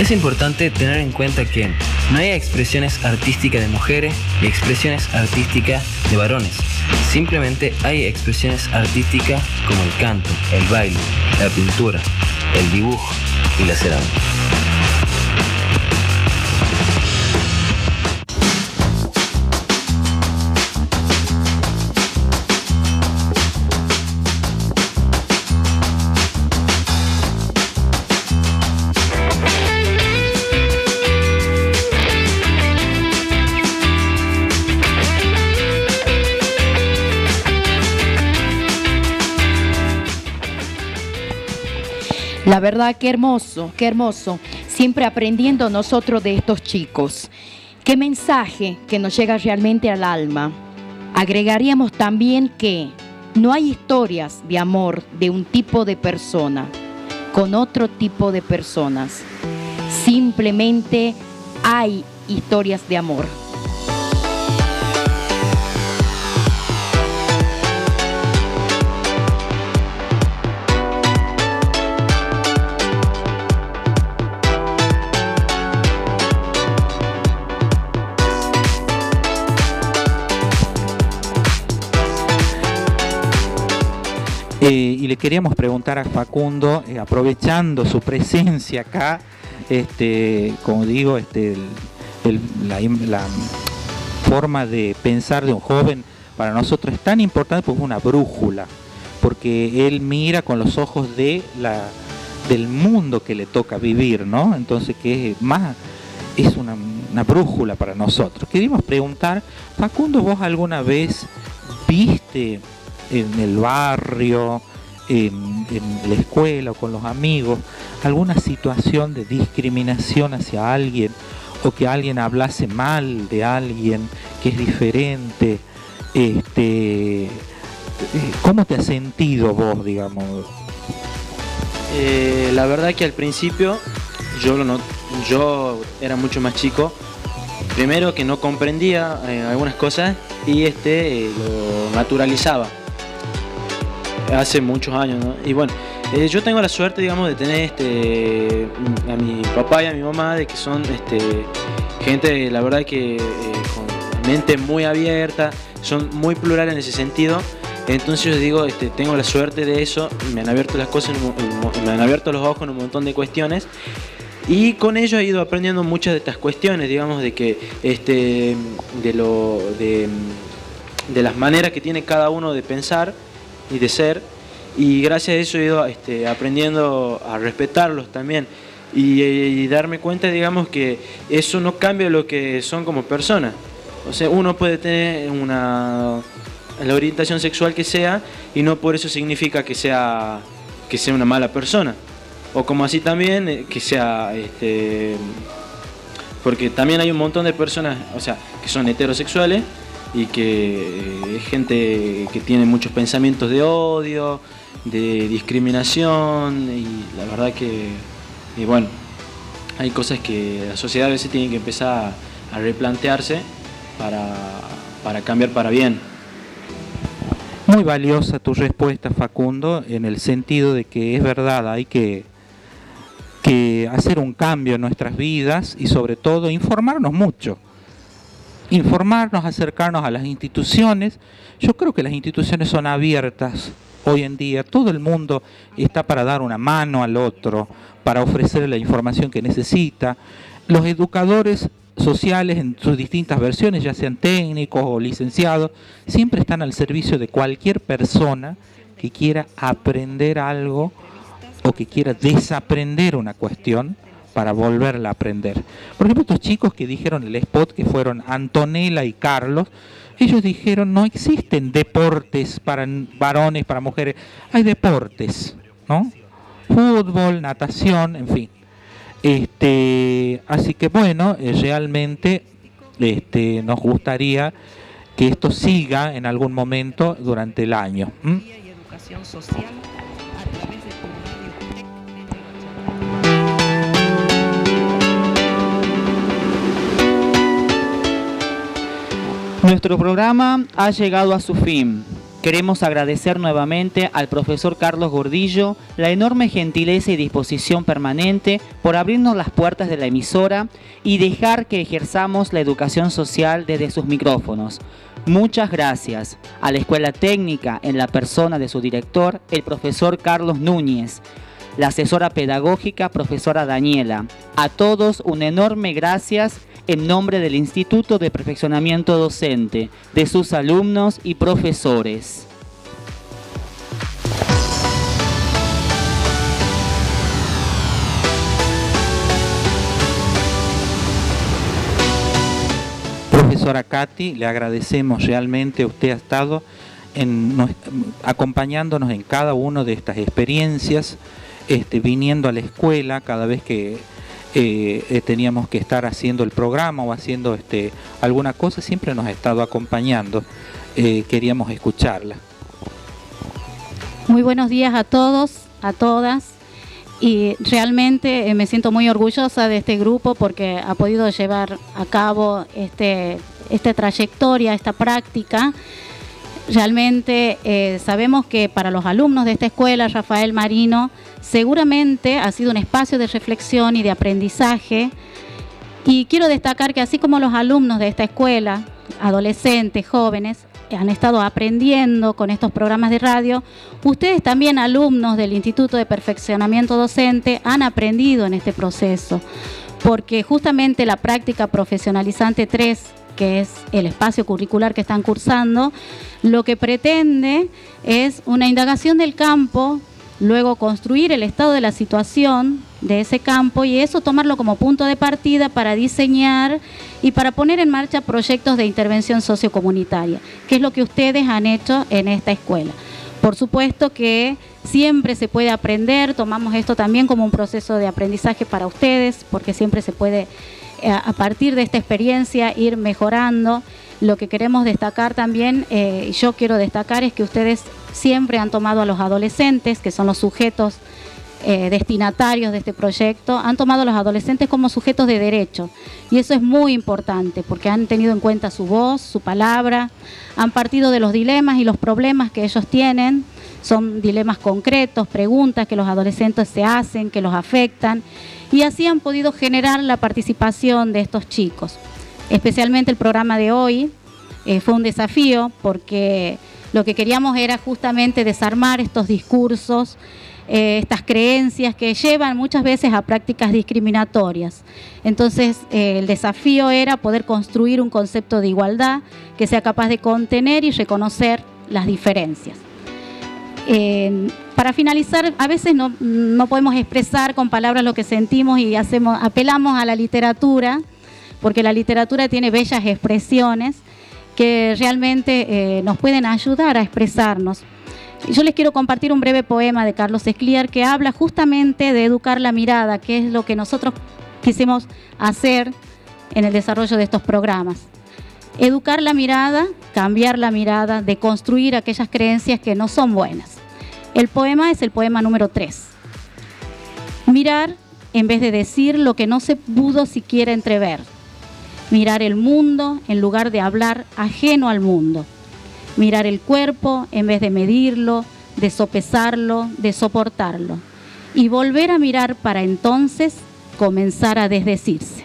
Es importante tener en cuenta que no hay expresiones artísticas de mujeres y expresiones artísticas de varones. Simplemente hay expresiones artísticas como el canto, el baile, la pintura, el dibujo y la cerámica. La verdad, qué hermoso, qué hermoso. Siempre aprendiendo nosotros de estos chicos. Qué mensaje que nos llega realmente al alma. Agregaríamos también que no hay historias de amor de un tipo de persona con otro tipo de personas. Simplemente hay historias de amor. Eh, y le queríamos preguntar a Facundo, eh, aprovechando su presencia acá, este, como digo, este, la, forma de pensar de un joven para nosotros es tan importante porque es una brújula, porque él mira con los ojos de la, del mundo que le toca vivir, ¿no? Entonces que es más, es una, una brújula para nosotros. Queríamos preguntar, Facundo, ¿vos alguna vez viste en el barrio, en, la escuela o con los amigos, alguna situación de discriminación hacia alguien o que alguien hablase mal de alguien que es diferente, este, ¿cómo te has sentido vos, digamos? Eh, la verdad que al principio yo, yo era mucho más chico, primero que no comprendía eh, algunas cosas y este eh, lo naturalizaba hace muchos años. Y bueno, Eh, yo tengo la suerte, digamos, de tener este, a mi papá y a mi mamá, de que son este, gente, la verdad, que eh, con mente muy abierta, son muy plurales en ese sentido. Entonces yo digo, este, tengo la suerte de eso, me han abierto las cosas, me han abierto los ojos en un montón de cuestiones. Y con ello he ido aprendiendo muchas de estas cuestiones, digamos, de que este, de lo de, de las maneras que tiene cada uno de pensar y de ser. Y gracias a eso he ido este, aprendiendo a respetarlos también. Y, y darme cuenta, digamos, que eso no cambia lo que son como personas. O sea, uno puede tener una la orientación sexual que sea y no por eso significa que sea que sea una mala persona o como así también eh, que sea este porque también hay un montón de personas o sea que son heterosexuales y que eh, es gente que tiene muchos pensamientos de odio de discriminación y la verdad que y bueno hay cosas que la sociedad a veces tiene que empezar a replantearse para, para cambiar para bien muy valiosa tu respuesta, Facundo, en el sentido de que es verdad, hay que, que hacer un cambio en nuestras vidas y sobre todo informarnos mucho. Informarnos, acercarnos a las instituciones. Yo creo que las instituciones son abiertas hoy en día. Todo el mundo está para dar una mano al otro, para ofrecer la información que necesita. Los educadores sociales en sus distintas versiones, ya sean técnicos o licenciados, siempre están al servicio de cualquier persona que quiera aprender algo o que quiera desaprender una cuestión para volverla a aprender. Por ejemplo, estos chicos que dijeron el spot, que fueron Antonella y Carlos, ellos dijeron no existen deportes para varones, para mujeres, hay deportes, ¿no? Fútbol, natación, en fin. Este, así que bueno, eh, realmente este, nos gustaría que esto siga en algún momento durante el año. Nuestro programa ha llegado a su fin. Queremos agradecer nuevamente al profesor Carlos Gordillo la enorme gentileza y disposición permanente por abrirnos las puertas de la emisora y dejar que ejerzamos la educación social desde sus micrófonos. Muchas gracias a la Escuela Técnica en la persona de su director, el profesor Carlos Núñez, la asesora pedagógica, profesora Daniela. A todos un enorme gracias en nombre del Instituto de Perfeccionamiento Docente, de sus alumnos y profesores. Profesora Katy, le agradecemos realmente, usted ha estado acompañándonos en cada una de estas experiencias, este, viniendo a la escuela cada vez que eh, eh, teníamos que estar haciendo el programa o haciendo este, alguna cosa, siempre nos ha estado acompañando. Eh, queríamos escucharla. Muy buenos días a todos, a todas. Y realmente me siento muy orgullosa de este grupo porque ha podido llevar a cabo este, esta trayectoria, esta práctica. Realmente sabemos que para los alumnos de esta escuela, Rafael Marino, seguramente ha sido un espacio de reflexión y de aprendizaje. Y quiero destacar que así como los alumnos de esta escuela, adolescentes, jóvenes, han estado aprendiendo con estos programas de radio, ustedes también alumnos del Instituto de Perfeccionamiento Docente han aprendido en este proceso, porque justamente la práctica profesionalizante 3, que es el espacio curricular que están cursando, lo que pretende es una indagación del campo luego construir el estado de la situación de ese campo y eso tomarlo como punto de partida para diseñar y para poner en marcha proyectos de intervención sociocomunitaria, que es lo que ustedes han hecho en esta escuela. Por supuesto que siempre se puede aprender, tomamos esto también como un proceso de aprendizaje para ustedes, porque siempre se puede eh, a partir de esta experiencia ir mejorando. Lo que queremos destacar también, eh, yo quiero destacar, es que ustedes siempre han tomado a los adolescentes, que son los sujetos eh, destinatarios de este proyecto, han tomado a los adolescentes como sujetos de derecho. Y eso es muy importante porque han tenido en cuenta su voz, su palabra, han partido de los dilemas y los problemas que ellos tienen, son dilemas concretos, preguntas que los adolescentes se hacen, que los afectan, y así han podido generar la participación de estos chicos. Especialmente el programa de hoy eh, fue un desafío porque lo que queríamos era justamente desarmar estos discursos, eh, estas creencias que llevan muchas veces a prácticas discriminatorias. Entonces, eh, el desafío era poder construir un concepto de igualdad que sea capaz de contener y reconocer las diferencias. para finalizar, a veces no, no, podemos expresar con palabras lo que sentimos y hacemos, apelamos a la literatura, porque la literatura tiene bellas expresiones que realmente eh, nos pueden ayudar a expresarnos. Yo les quiero compartir un breve poema de Carlos Escliar que habla justamente de educar la mirada, que es lo que nosotros quisimos hacer en el desarrollo de estos programas. Educar la mirada, cambiar la mirada, de construir aquellas creencias que no son buenas. El poema es el poema número 3. Mirar en vez de decir lo que no se pudo siquiera entrever mirar el mundo en lugar de hablar ajeno al mundo, mirar el cuerpo en vez de medirlo, de sopesarlo, de soportarlo, y volver a mirar para entonces comenzar a desdecirse.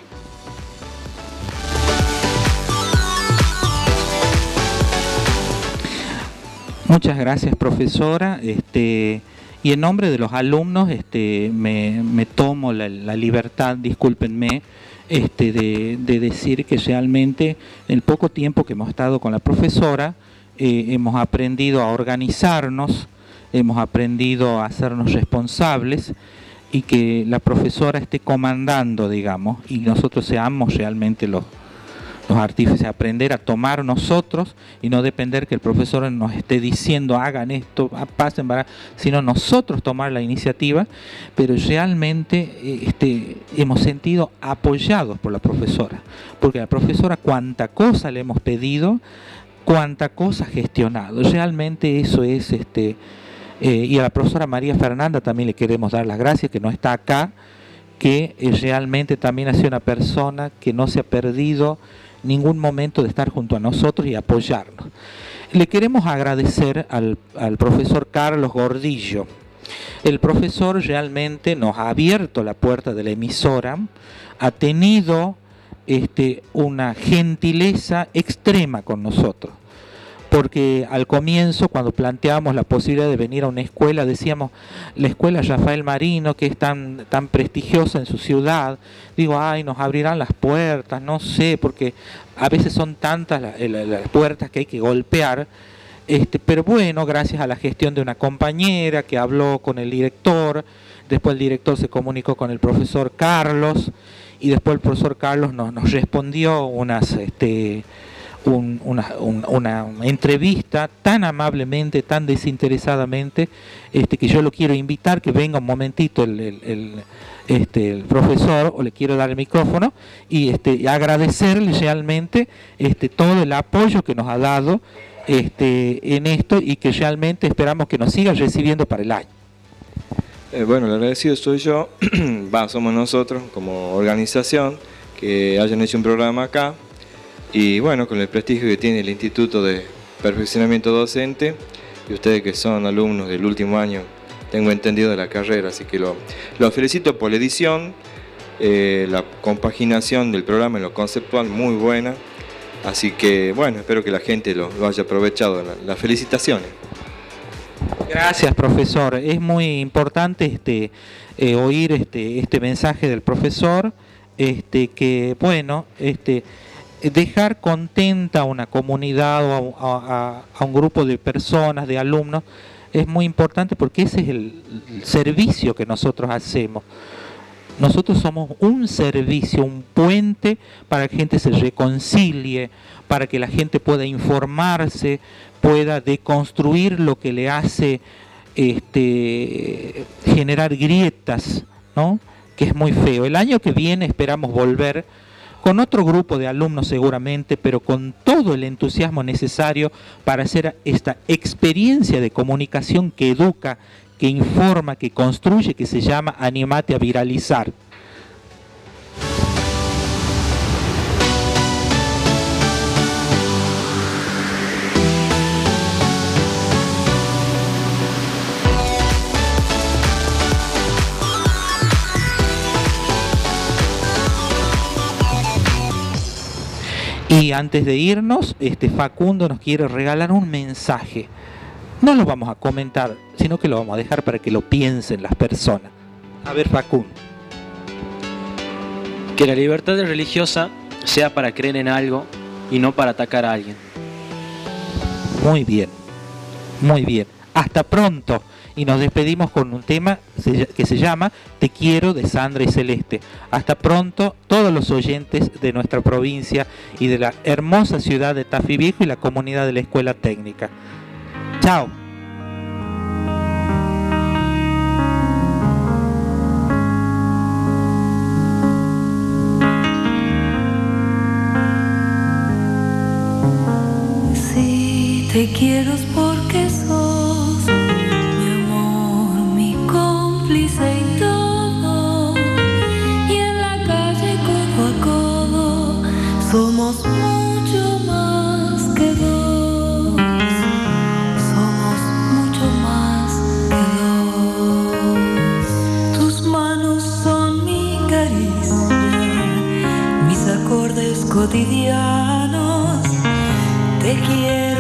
Muchas gracias, profesora. Este, y en nombre de los alumnos, este, me, tomo la, la libertad, discúlpenme, este, de, decir que realmente en el poco tiempo que hemos estado con la profesora eh, hemos aprendido a organizarnos, hemos aprendido a hacernos responsables y que la profesora esté comandando, digamos, y nosotros seamos realmente los, los artífices, aprender a tomar nosotros y no depender que el profesor nos esté diciendo hagan esto, pasen para, sino nosotros tomar la iniciativa, pero realmente eh, este, hemos sentido apoyados por la profesora, porque la profesora cuánta cosa le hemos pedido, cuánta cosa ha gestionado, realmente eso es este eh, y a la profesora María Fernanda también le queremos dar las gracias que no está acá, que eh, realmente también ha sido una persona que no se ha perdido ningún momento de estar junto a nosotros y apoyarnos. Le queremos agradecer al, profesor Carlos Gordillo. El profesor realmente nos ha abierto la puerta de la emisora, ha tenido este, una gentileza extrema con nosotros porque al comienzo, cuando planteábamos la posibilidad de venir a una escuela, decíamos, la escuela Rafael Marino, que es tan, tan prestigiosa en su ciudad, digo, ay, nos abrirán las puertas, no sé, porque a veces son tantas las, puertas que hay que golpear. Este, pero bueno, gracias a la gestión de una compañera que habló con el director, después el director se comunicó con el profesor Carlos y después el profesor Carlos nos, nos respondió unas... Este, una, entrevista tan amablemente, tan desinteresadamente, este, que yo lo quiero invitar, que venga un momentito el, este, profesor, o le quiero dar el micrófono, y este, agradecerle realmente este, todo el apoyo que nos ha dado este, en esto y que realmente esperamos que nos siga recibiendo para el año. Eh, bueno, el agradecido soy yo, Va, somos nosotros como organización que hayan hecho un programa acá y bueno, con el prestigio que tiene el Instituto de Perfeccionamiento Docente, y ustedes que son alumnos del último año, tengo entendido de la carrera, así que lo, felicito por la edición, eh, la compaginación del programa en lo conceptual muy buena, así que bueno, espero que la gente lo, haya aprovechado, las felicitaciones. Gracias, profesor. Es muy importante este, eh, oír este, este mensaje del profesor, este, que bueno, este, dejar contenta a una comunidad o a, un grupo de personas, de alumnos, es muy importante porque ese es el, servicio que nosotros hacemos. Nosotros somos un servicio, un puente para que la gente se reconcilie, para que la gente pueda informarse, pueda deconstruir lo que le hace este, generar grietas, ¿no? que es muy feo. El año que viene esperamos volver con otro grupo de alumnos seguramente, pero con todo el entusiasmo necesario para hacer esta experiencia de comunicación que educa, que informa, que construye, que se llama Animate a Viralizar. Antes de irnos, este Facundo nos quiere regalar un mensaje. No lo vamos a comentar, sino que lo vamos a dejar para que lo piensen las personas. A ver, Facundo. Que la libertad religiosa sea para creer en algo y no para atacar a alguien. Muy bien, muy bien. Hasta pronto. Y nos despedimos con un tema que se llama Te quiero de Sandra y Celeste. Hasta pronto todos los oyentes de nuestra provincia y de la hermosa ciudad de Tafí Viejo y la comunidad de la Escuela Técnica. Chao. Te quiero porque y. Y en la calle codo a codo somos mucho más que dos. Somos mucho más que dos. Tus manos son mi caricia, mis acordes cotidianos. Te quiero